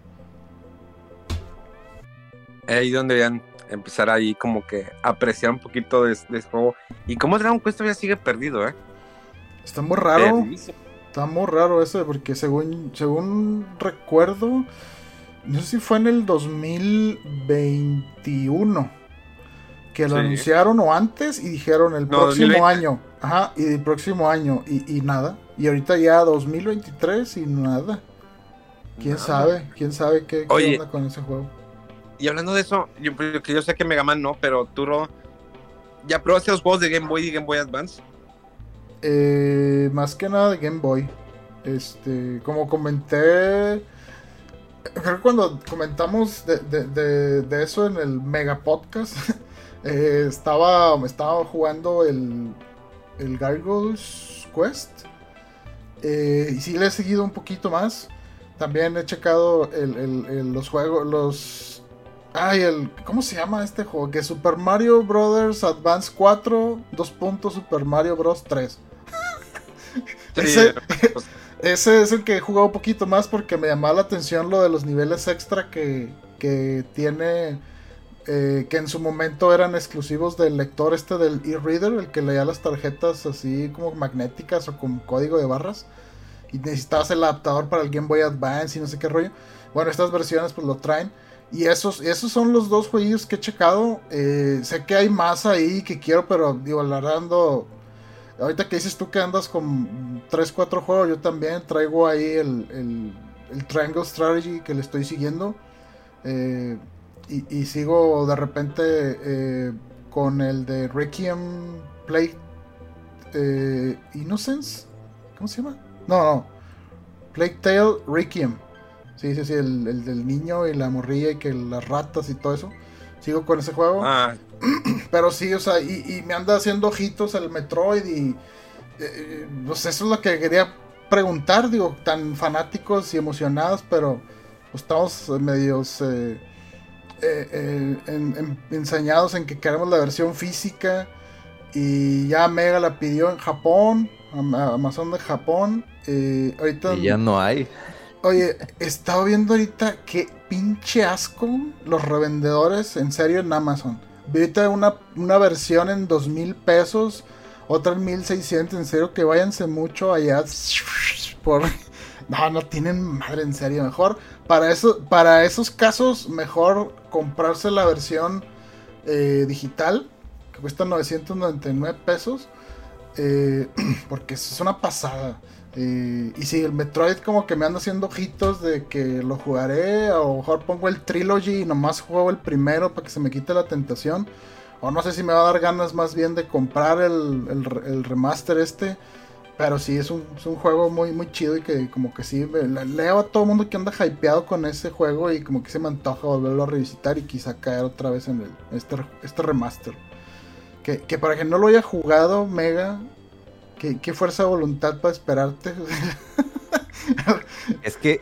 Ahí donde deberían empezar ahí como que apreciar un poquito de, de ese juego. Y como Dragon Quest todavía sigue perdido, ¿eh? Está muy raro. Está muy raro eso, porque según, según recuerdo, no sé si fue en el 2021 que lo Sí. anunciaron o antes y dijeron el No, próximo 2020. año. Ajá, y el próximo año y, y nada. Y ahorita ya 2023 y nada. ¿Quién Nada. sabe? ¿Quién sabe qué, qué Oye. onda con ese juego? Y hablando de eso, yo, pues, que yo sé que Mega Man no, pero tú, Ro, ¿ya probaste los juegos de Game Boy y Game Boy Advance? Eh, más que nada de Game Boy. Este, como comenté, creo que cuando comentamos de, de- de- de eso en el Mega Podcast, eh, estaba, estaba jugando el, el Gargoyles Quest. Eh, y sí le he seguido un poquito más. También he checado el- el- el- los juegos, los... Ay, el... ¿Cómo se llama este juego? Que Super Mario Brothers Advance 4, 2 puntos Super Mario Bros 3. Ese- pues, Ese es el que he jugado un poquito más porque me llamaba la atención lo de los niveles extra que, que tiene. eh, que en su momento eran exclusivos del lector este del e-reader, el que leía las tarjetas así como magnéticas o con código de barras. Y necesitabas el adaptador para el Game Boy Advance y no sé qué rollo. Bueno, estas versiones pues lo traen. Y esos, esos son los dos juegos que he checado. Eh, sé que hay más ahí que quiero, pero digo, la verdad Ahorita que dices tú que andas con 3, 4 juegos, yo también traigo ahí el, el, Triangle Strategy que le estoy siguiendo. Eh, y, y sigo de repente eh, con el de Requiem Play eh, Innocence. ¿Cómo se llama? No, no. Plague Tale Requiem. Sí, sí, sí, el, el del niño y la morrilla y que las ratas y todo eso. Sigo con ese juego. ah, Pero sí, o sea, y, y me anda haciendo ojitos el Metroid y... eh, pues eso es lo que quería preguntar, digo, tan fanáticos y emocionados, pero pues, estamos medios eh, eh, eh, en- en- ensañados en que queremos la versión física y ya Mega la pidió en Japón, Am- Amazon de Japón. ahorita Y ya no hay. Oye, estaba viendo ahorita que pinche asco los revendedores, en serio, en Amazon. Ahorita una, una versión en dos mil pesos, otra en 1600, en serio, que váyanse mucho allá. Por... No, no tienen madre, en serio. Mejor, para, eso, para esos casos, mejor comprarse la versión eh, digital, que cuesta 999 pesos. eh, porque es una pasada. Y si el Metroid como que me anda haciendo ojitos de que lo jugaré, o mejor pongo el Trilogy y nomás juego el primero para que se me quite la tentación. O no sé si me va a dar ganas más bien de comprar el, el re- el remaster este. Pero sí, es un, es un juego muy, muy chido y que como que sí, le- leo a todo el mundo que anda hypeado con ese juego y como que se me antoja volverlo a revisitar y quizá caer otra vez en el, este, este remaster. Que, que para que no lo haya jugado, Mega, qué, qué fuerza de voluntad para esperarte. Es que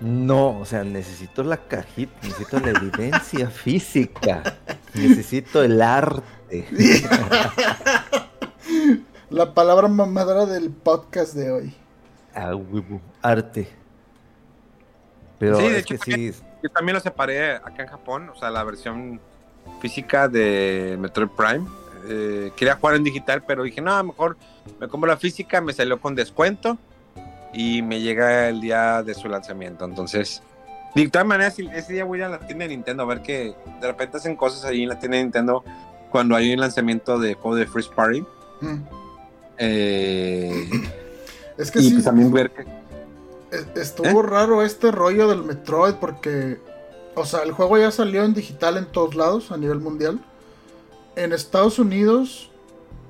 no, o sea, necesito la cajita, necesito la evidencia física, necesito el arte. La palabra mamadora del podcast de hoy. Ah, arte. Pero Sí, de es hecho, que sí, Yo también lo separé acá en Japón, o sea, la versión física de Metroid Prime. Eh, quería jugar en digital, pero dije, no, mejor me compro la física, me salió con descuento y me llega el día de su lanzamiento. Entonces, de todas maneras, ese día voy a ir a la tienda de Nintendo a ver que de repente hacen cosas ahí en la tienda de Nintendo cuando hay un lanzamiento de juego de First Party. Mm. Eh, Es que y sí, pues también ver que es- estuvo raro este rollo del Metroid porque, o sea, el juego ya salió en digital en todos lados a nivel mundial. En Estados Unidos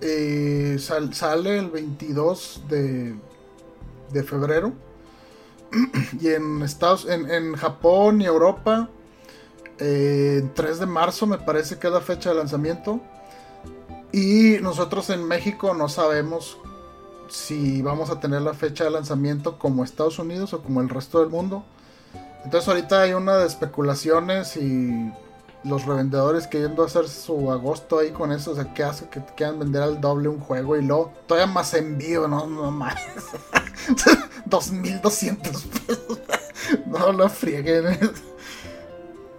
eh, sal- sale el 22 de, de febrero. y en Estados en, en Japón y Europa eh, en 3 de marzo me parece que es la fecha de lanzamiento. Y nosotros en México no sabemos si vamos a tener la fecha de lanzamiento como Estados Unidos o como el resto del mundo. Entonces ahorita hay una de especulaciones y los revendedores queriendo hacer su agosto ahí con eso. O sea, ¿qué hace que te quieran vender al doble un juego y luego todavía más envío? No, no más. 2200 pesos. No lo frieguen.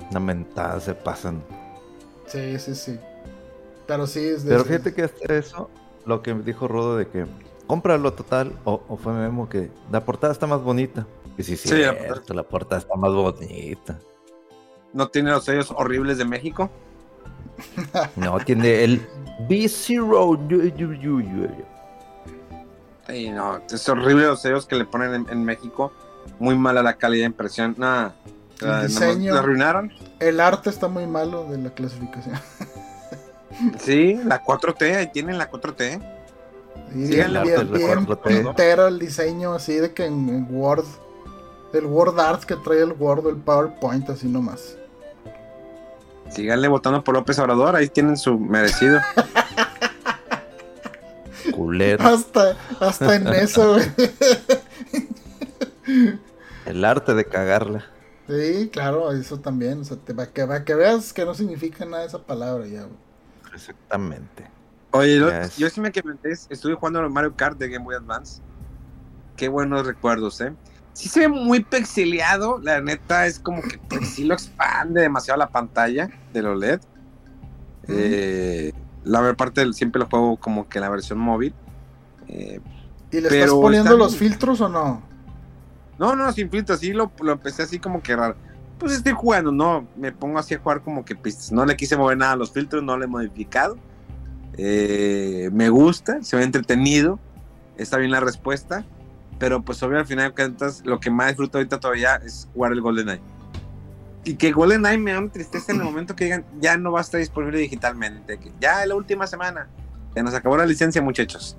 una mentada se pasan. Sí, sí, sí. Pero sí es de Pero fíjate que hasta eso, lo que dijo Rodo de que cómpralo total, o, o fue Memo que la portada está más bonita. Y sí, sí, Sí, la la, portada- la portada está más bonita. No tiene los sellos horribles de México. No, tiene el B0. yu- yu- yu- yu- Sí, no, es horrible los sellos que le ponen en, en México. Muy mala la calidad de impresión. Nada. El diseño. La arruinaron. El arte está muy malo de la clasificación. Sí, la 4T, ahí tienen la 4T. Y Sí, bien, el arte bien, es la bien 4T. pintero el diseño, así de que en, en Word. El Word Art que trae el Word o el PowerPoint, así nomás. Síganle votando por López Obrador, ahí tienen su merecido. Culero. Hasta, hasta en eso, güey. El arte de cagarla. Sí, claro, eso también. O sea, te, para, que, para que veas que no significa nada esa palabra ya, güey. Exactamente. Oye, yo, Yes. yo sí me quedé, estuve jugando Mario Kart de Game Boy Advance. Qué buenos recuerdos, ¿eh? Sí se ve muy pixeleado, la neta es como que pues, sí lo expande demasiado la pantalla del OLED. Eh, la parte del, siempre lo juego como que la versión móvil. Eh, ¿Y le estás poniendo está los filtros o no? no, no, sin filtro, así lo, lo empecé así como que raro. Pues estoy jugando, no, me pongo así a jugar como que pistas. No le quise mover nada a los filtros, no le he modificado. Eh, me gusta, se ve entretenido, está bien la respuesta, pero pues obvio al final de cuentas lo que más disfruto ahorita todavía es jugar el GoldenEye. Y que GoldenEye me da una tristeza en el momento que digan ya no va a estar disponible digitalmente, que ya es la última semana, se nos acabó la licencia muchachos.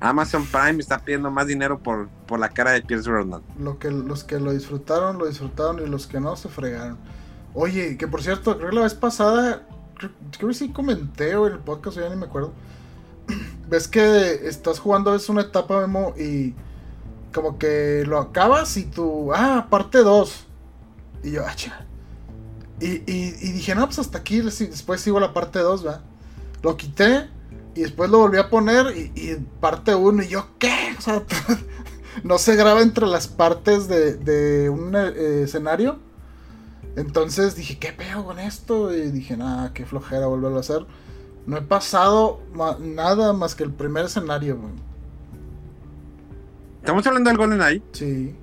Amazon Prime está pidiendo más dinero por, por la cara de Pierce Brosnan. Lo que, los que lo disfrutaron, lo disfrutaron y los que no se fregaron. Oye, que por cierto, creo que la vez pasada, creo, que sí comenté o en el podcast, ya ni me acuerdo. Ves que estás jugando a veces una etapa, Memo, y como que lo acabas y tú, ah, parte 2. Y yo, ah. Y, y, dije, no, pues hasta aquí, después sigo la parte 2, ¿va? Lo quité y después lo volví a poner y, parte 1 y yo, ¿qué? O sea, no se graba entre las partes de, de un eh, escenario. Entonces dije, ¿qué pego con esto? Y dije, nada, qué flojera volverlo a hacer. No he pasado nada más que el primer escenario, güey. Estamos hablando del GoldenEye, Sí.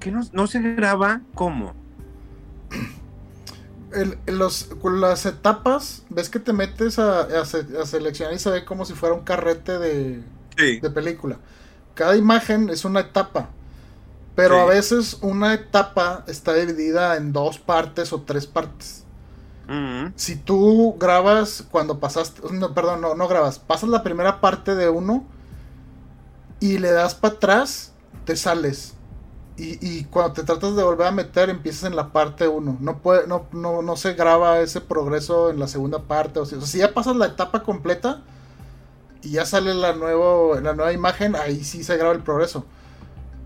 que no, no se graba como. El- los, las etapas, ves que te metes a, a se- a seleccionar y se ve como si fuera un carrete de, Sí. de película. Cada imagen es una etapa. Pero Sí. a veces una etapa está dividida en dos partes o tres partes. Mm. Si tú grabas cuando pasaste, no, perdón, no, no grabas, pasas la primera parte de uno y le das para atrás, te sales. Y, cuando te tratas de volver a meter, empiezas en la parte 1. No, no, no, no se graba ese progreso en la segunda parte. O sea, si ya pasas la etapa completa y ya sale la, nuevo, la nueva imagen, ahí sí se graba el progreso.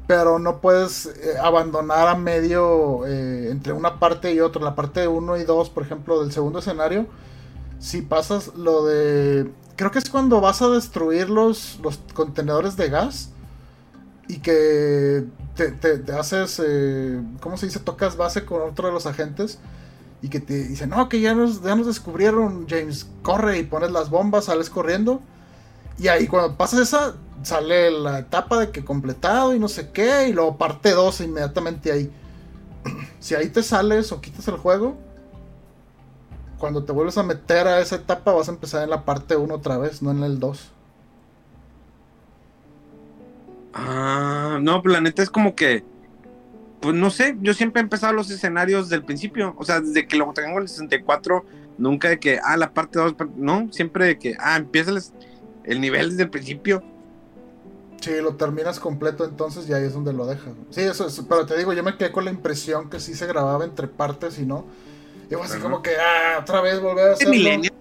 Pero no puedes eh, abandonar a medio eh, entre una parte y otra. La parte 1 y 2, por ejemplo, del segundo escenario. Si pasas lo de... Creo que es cuando vas a destruir los, los contenedores de gas y que te, haces, eh, ¿cómo se dice? Tocas base con otro de los agentes y que te dicen, no, que ya nos, ya nos descubrieron, James, corre y pones las bombas, sales corriendo. Y ahí cuando pasas esa, sale la etapa de que completado y no sé qué, y luego parte 2 inmediatamente ahí. Si ahí te sales o quitas el juego, cuando te vuelves a meter a esa etapa vas a empezar en la parte 1 otra vez, no en el 2. Ah, no, pues la neta es como que, pues no sé, yo siempre he empezado los escenarios del principio, o sea, desde que lo tengo en el 64, nunca de que, ah, la parte 2, no, siempre de que, ah, empieza el, el nivel desde el principio. Sí, lo terminas completo entonces y ahí es donde lo dejas. Sí, eso es, pero te digo, yo me quedé con la impresión que sí se grababa entre partes y no. Y fue así Ajá. como que, ah, otra vez volver a hacerlo. Millennial,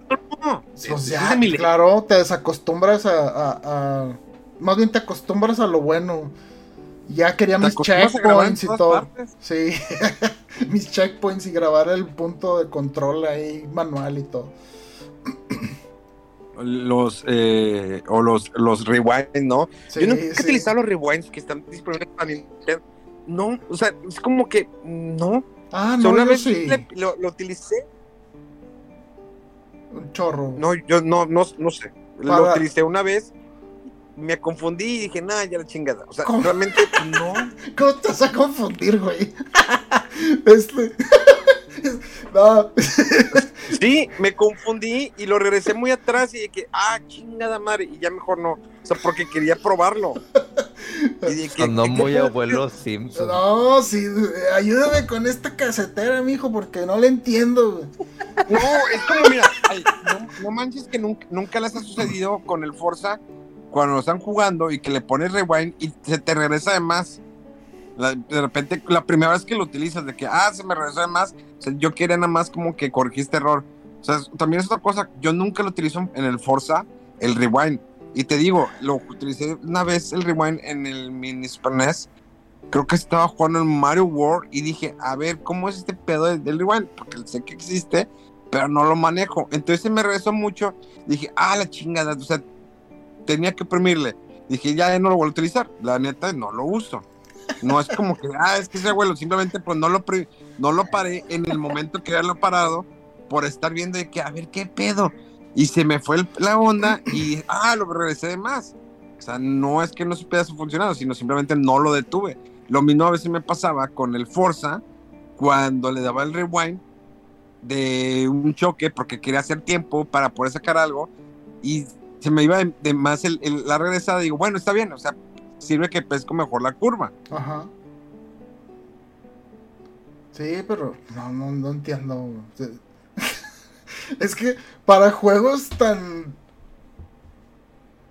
no, Pues es- ya, es de Millennial. claro, te desacostumbras a, a- a- Más bien te acostumbras a lo bueno. Ya quería Te mis checkpoints y todo. partes. Sí, mis checkpoints y grabar el punto de control ahí manual y todo. Los, eh, o los, los rewinds, ¿no? Sí, Yo nunca he sí. utilizado los rewinds que están disponibles para Nintendo. No, o sea, es como que, no. Ah, O sea, no, una yo vez sí. le- lo, lo utilicé. Un chorro. No, yo no, no, no sé. Lo utilicé una vez, me confundí y dije, nah, ya la chingada. O sea, ¿Cómo? realmente no. ¿Cómo te vas a confundir, güey? este. no. Sí, me confundí y lo regresé muy atrás y dije, ah, chingada madre, y ya mejor no. O sea, porque quería probarlo. Y ¿qué- muy qué- abuelo Simpson. No, sí, ayúdame con esta casetera, mijo, porque no le entiendo. güey. No, es como, mira, ay, no, no manches que nunca, nunca les ha sucedido con el Forza cuando lo están jugando y que le pones rewind y se te regresa de más. La- de repente, la primera vez que lo utilizas, de que, ah, se me regresó de más, o sea, yo quería nada más como que corregiste error. O sea, también es otra cosa, yo nunca lo utilizo en el Forza, el rewind. Y te digo, lo utilicé una vez el rewind en el mini Super NES. Creo que estaba jugando en Mario World y dije, a ver, ¿cómo es este pedo del, del rewind? Porque sé que existe, pero no lo manejo. Entonces me regresó mucho. Dije, ah, la chingada, o sea, tenía que oprimirle. Dije, ya no lo voy a utilizar. La neta, no lo uso. No es como que, ah, es que ese abuelo, simplemente pues no lo, no lo paré en el momento que haberlo parado por estar viendo de que, a ver, qué pedo. Y se me fue el- la onda y, ah, lo regresé de más. O sea, no es que no supiera su funcionado, sino simplemente no lo detuve. Lo mismo a veces me pasaba con el Forza, cuando le daba el rewind de un choque porque quería hacer tiempo para poder sacar algo y se me iba de, de más el- el- la regresada. Digo, bueno, está bien, o sea, sirve que pesco mejor la curva. Ajá. Sí, pero no, no, no entiendo. Es que para juegos tan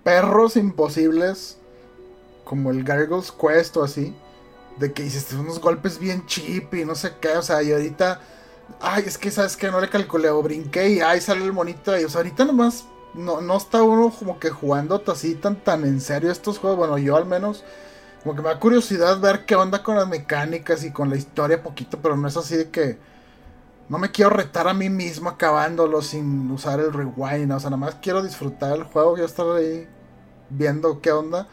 perros imposibles como el Gargoyles Quest o así, de que dices unos golpes bien cheap y no sé qué, o sea, y ahorita, ay, es que sabes que no le calculé o brinqué y ay, sale el monito y, o sea, ahorita nomás no, no está uno como que jugando así tan, tan en serio estos juegos, bueno, yo al menos como que me da curiosidad ver qué onda con las mecánicas y con la historia poquito, pero no es así de que no me quiero retar a mí mismo acabándolo sin usar el rewind, o sea, nada más quiero disfrutar el juego, quiero estar ahí viendo qué onda.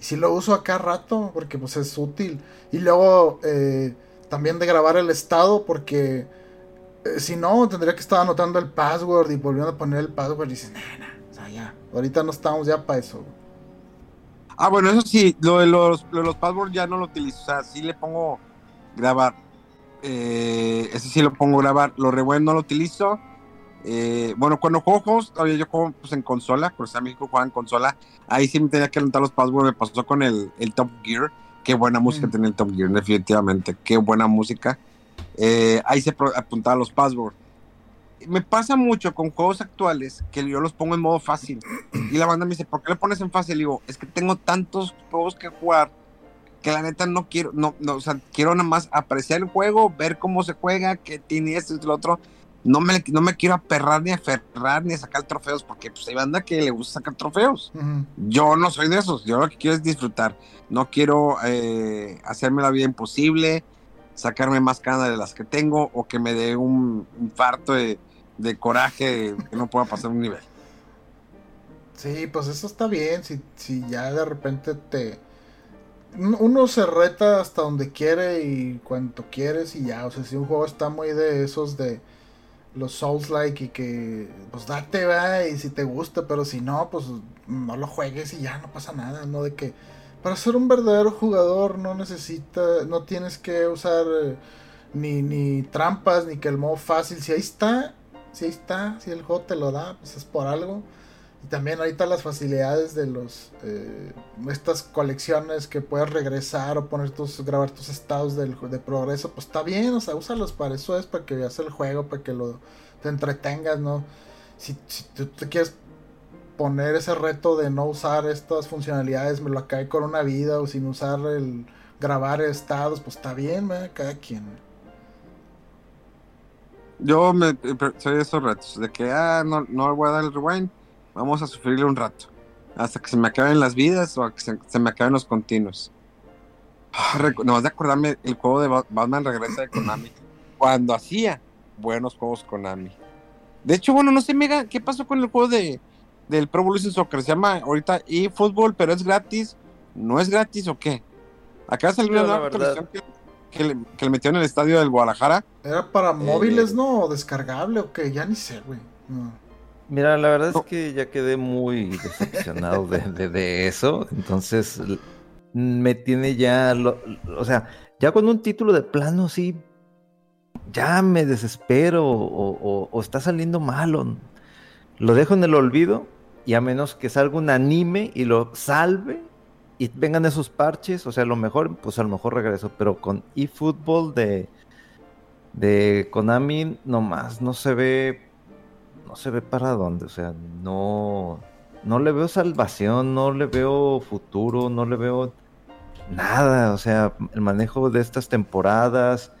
Y si lo uso acá rato, porque pues es útil. Y luego eh, también de grabar el estado, porque eh, si no, tendría que estar anotando el password y volviendo a poner el password y dices, nah, nah, o sea, ya, ahorita no estamos ya para eso. Ah, bueno, eso sí, lo de los, lo los passwords ya no lo utilizo. O sea, sí le pongo grabar. Eh, ese sí lo pongo grabar. Los rewind no lo utilizo. Eh, bueno, cuando juego juegos, todavía yo juego pues, en consola, por a México juega en consola. Ahí sí me tenía que anotar los passwords. Me pasó con el, el Top Gear. Qué buena música Mm. tenía el Top Gear, definitivamente. Qué buena música. Eh, ahí se apuntaba los passwords. me pasa mucho con juegos actuales que yo los pongo en modo fácil. Y la banda me dice, ¿por qué le pones en fácil? Y digo, es que tengo tantos juegos que jugar que la neta no quiero, no, no, o sea, quiero nada más apreciar el juego, ver cómo se juega, qué tiene esto y lo otro. No me, no me quiero aperrar ni aferrar ni sacar trofeos, porque pues hay banda que le gusta sacar trofeos. Yo no soy de esos, yo lo que quiero es disfrutar. No quiero eh, hacerme la vida imposible, sacarme más canas de las que tengo o que me dé un infarto de, de coraje que no pueda pasar un nivel. Sí, pues eso está bien. Si, si ya de repente te. Uno se reta hasta donde quiere y cuanto quieres y ya. O sea, si un juego está muy de esos de los Souls-like y que. Pues date, va, y si te gusta, pero si no, pues no lo juegues y ya no pasa nada. No de que. Para ser un verdadero jugador no necesita. No tienes que usar eh, ni, ni trampas ni que el modo fácil. Si ahí está, si ahí está, si el juego te lo da, pues es por algo. Y también ahorita las facilidades de los eh, estas colecciones que puedes regresar o poner tus, grabar tus estados del, de progreso, pues está bien, o sea, úsalos para eso es para que veas el juego, para que lo te entretengas, ¿no? Si, si tú te quieres poner ese reto de no usar estas funcionalidades, me lo acabé con una vida o sin usar el grabar estados, pues está bien, cada quien. Yo me, soy de esos retos, de que, ah, no, no voy a dar el rewind, vamos a sufrirle un rato, hasta que se me acaben las vidas o a que se, se me acaben los continuos. No vas de acordarme el juego de Ba- Batman Regresa de Konami, cuando hacía buenos juegos Konami. De hecho, bueno, no sé, Mega, ¿qué pasó con el juego de del Pro Evolution Soccer? Se llama ahorita eFootball, pero es gratis. ¿No es gratis o qué? Acá salió una nueva actualización que, que le, que le metieron en el estadio del Guadalajara. ¿Era para móviles, no? ¿O descargable o qué? Ya ni sé, güey. No. Mira, la verdad No. es que ya quedé muy decepcionado de, de- de eso. Entonces, me tiene ya. lo- o sea, ya con un título de plano, sí. Ya me desespero o, o- o está saliendo malo. Lo dejo en el olvido y a menos que salga un anime y lo salve y vengan esos parches, o sea, a lo mejor, pues a lo mejor regreso. Pero con eFootball de, de Konami, nomás no se ve no se ve para dónde, o sea, no, no le veo salvación, no le veo futuro, no le veo nada, o sea, el manejo de estas temporadas,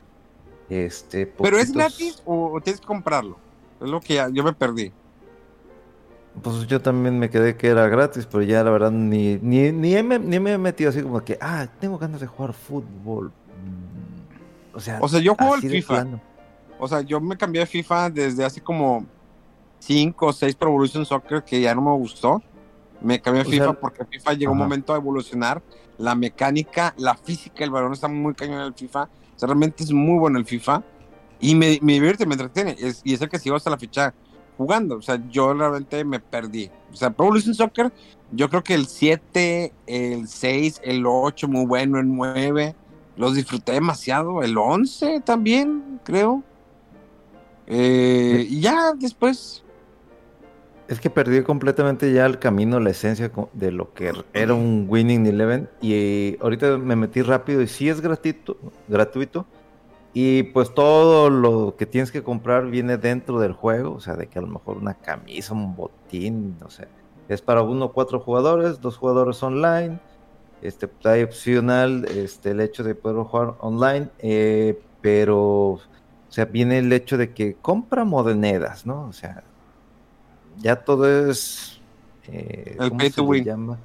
este, ¿Pero es gratis o, tienes que comprarlo? Es lo que ya, yo me perdí. Pues yo también me quedé que era gratis, pero ya la verdad ni, ni, ni, me, ni me he metido así como que, ah, tengo ganas de jugar fútbol. Mm, O sea, O sea, yo juego al FIFA. plano. O sea, yo me cambié de FIFA desde hace como 5 o 6 Pro Evolution Soccer que ya no me gustó. Me cambié O FIFA sea, porque FIFA llegó un ajá. momento a evolucionar. La mecánica, la física del balón está muy cañón en el FIFA. O sea, realmente es muy bueno el FIFA. Y me, me divierte, me entretiene. Es- y es el que sigo hasta la fecha jugando. O sea, yo realmente me perdí. O sea, Pro Evolution Soccer, yo creo que el 7, el 6, el 8, muy bueno, el 9. Los disfruté demasiado. El 11 también, creo. Eh, y ya después. Es que perdí completamente ya el camino, la esencia de lo que era un Winning Eleven. Y ahorita me metí rápido y sí es gratuito, gratuito. Y pues todo lo que tienes que comprar viene dentro del juego. O sea, de que a lo mejor una camisa, un botín, no sé. Es para uno o cuatro jugadores, dos jugadores online. Este, hay opcional este, el hecho de poder jugar online. eh, pero, o sea, viene el hecho de que compra monedas, ¿no? O sea, ya todo es. eh, El ¿cómo pay se to win. llama?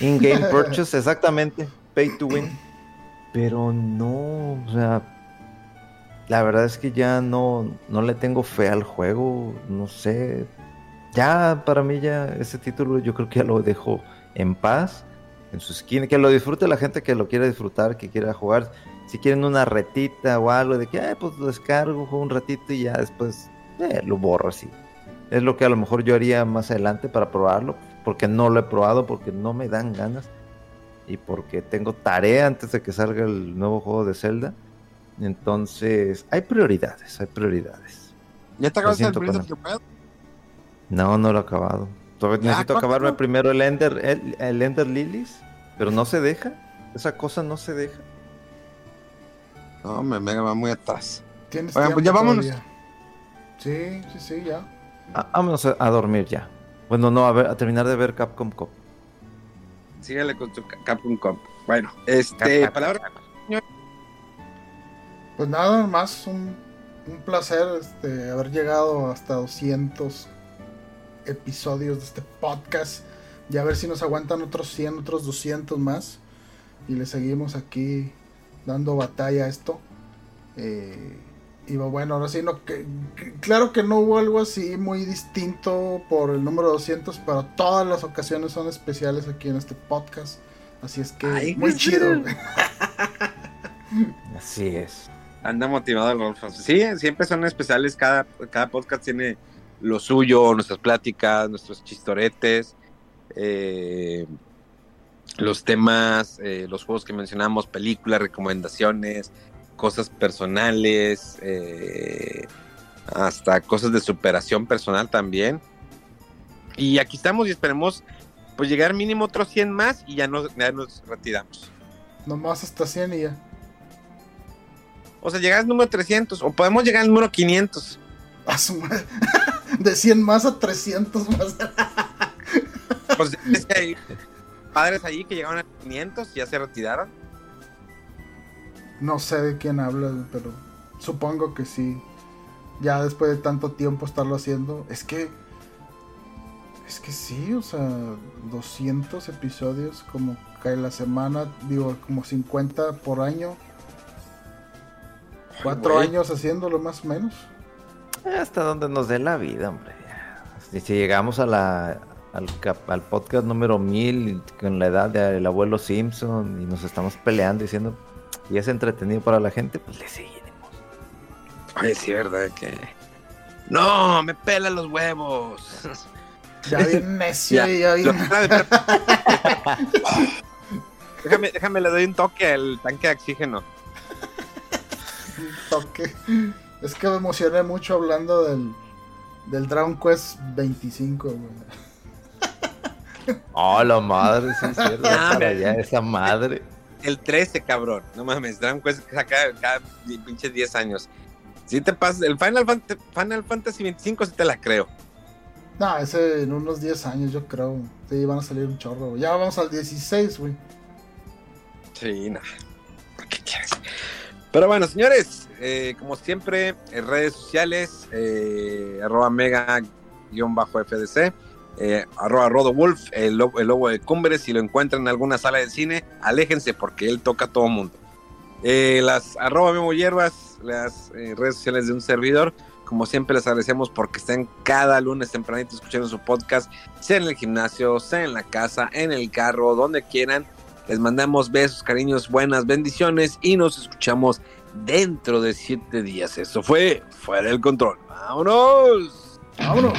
In-game purchase, exactamente. Pay to win. Pero no, o sea. La verdad es que ya no, no le tengo fe al juego. No sé. Ya, para mí, ya ese título yo creo que ya lo dejo en paz. En su skin. Que lo disfrute la gente que lo quiera disfrutar, que quiera jugar. Si quieren una retita o algo de que, "Ay, pues lo descargo, juego un ratito y ya después eh, lo borro así. Es lo que a lo mejor yo haría más adelante para probarlo, porque no lo he probado, porque no me dan ganas y porque tengo tarea antes de que salga el nuevo juego de Zelda. Entonces, hay prioridades, hay prioridades. ¿Ya te acabaste el siento, Breath of Conan. the Wild? No, no lo he acabado. Todavía Ya, necesito acabarme primero el Ender, el, el Ender Lilies, pero no se deja. Esa cosa no se deja. No, me mega va muy atrás. Oigan, pues ya vámonos. todavía. Sí, sí, sí, ya. Ah, vámonos a, a dormir ya. Bueno, no, a, ver, a terminar de ver Capcom Cop. Sígale con Ca- Capcom Comp. Bueno, este, palabra. Pues nada más, un, un placer este, haber llegado hasta 200 episodios de este podcast. Y a ver si nos aguantan otros 100, otros 200 más. Y le seguimos aquí dando batalla a esto. Eh, y bueno, ahora sí, no, que, que- claro que no hubo algo así muy distinto por el número 200, pero todas las ocasiones son especiales aquí en este podcast. Así es que Ay, muy chido. Así es. Anda motivado el Rolfo. Sí, siempre son especiales. Cada, cada podcast tiene lo suyo, nuestras pláticas, nuestros chistoretes, eh, los temas, eh, los juegos que mencionamos, películas, recomendaciones, cosas personales, eh, hasta cosas de superación personal también. Y aquí estamos y esperemos pues llegar mínimo otros 100 más y ya nos, ya nos retiramos. Nomás hasta 100 y ya. O sea, llegar al número 300 o podemos llegar al número 500. A su madre. De 100 más a 300 más. Pues es que hay padres ahí que llegaron a 500 y ya se retiraron. No sé de quién hablas, pero supongo que sí. Ya después de tanto tiempo estarlo haciendo. Es que. Es que sí, o sea, 200 episodios como que la semana, digo, como 50 por año. Cuatro años haciéndolo más o menos. Hasta donde nos dé la vida, hombre. Y si llegamos a la, al, al podcast número 1000 con la edad del abuelo Simpson y nos estamos peleando diciendo y es entretenido para la gente, pues le seguiremos. Ay, sí, verdad que. No, me pela los huevos. Ya bien necio Ya. bien- déjame, déjame, le doy un toque al tanque de oxígeno. toque. Es que me emocioné mucho hablando del, del Dragon Quest 25, güey. Oh, la madre, sí, es cierto. Ah, para me- allá, esa madre. El 13, cabrón. No mames, Dragon Quest saca cada pinches 10 años. Si te pasas, el Final, Fant- Final Fantasy 25 sí te la creo. No, ese en unos 10 años yo creo. Sí, van a salir un chorro. Ya vamos al 16, güey. Sí, no. ¿Qué quieres? Pero bueno, señores, eh, como siempre, en redes sociales, eh, arroba mega-fdc, eh, arroba rodowolf, el, lo- el lobo de Cumbres, si lo encuentran en alguna sala de cine, aléjense porque él toca a todo mundo. Eh, las arroba memo hierbas, las eh, redes sociales de un servidor, como siempre les agradecemos porque estén cada lunes tempranito escuchando su podcast, sea en el gimnasio, sea en la casa, en el carro, donde quieran. Les mandamos besos, cariños, buenas bendiciones y nos escuchamos dentro de siete días. Eso fue Fuera del Control. ¡Vámonos! Vámonos.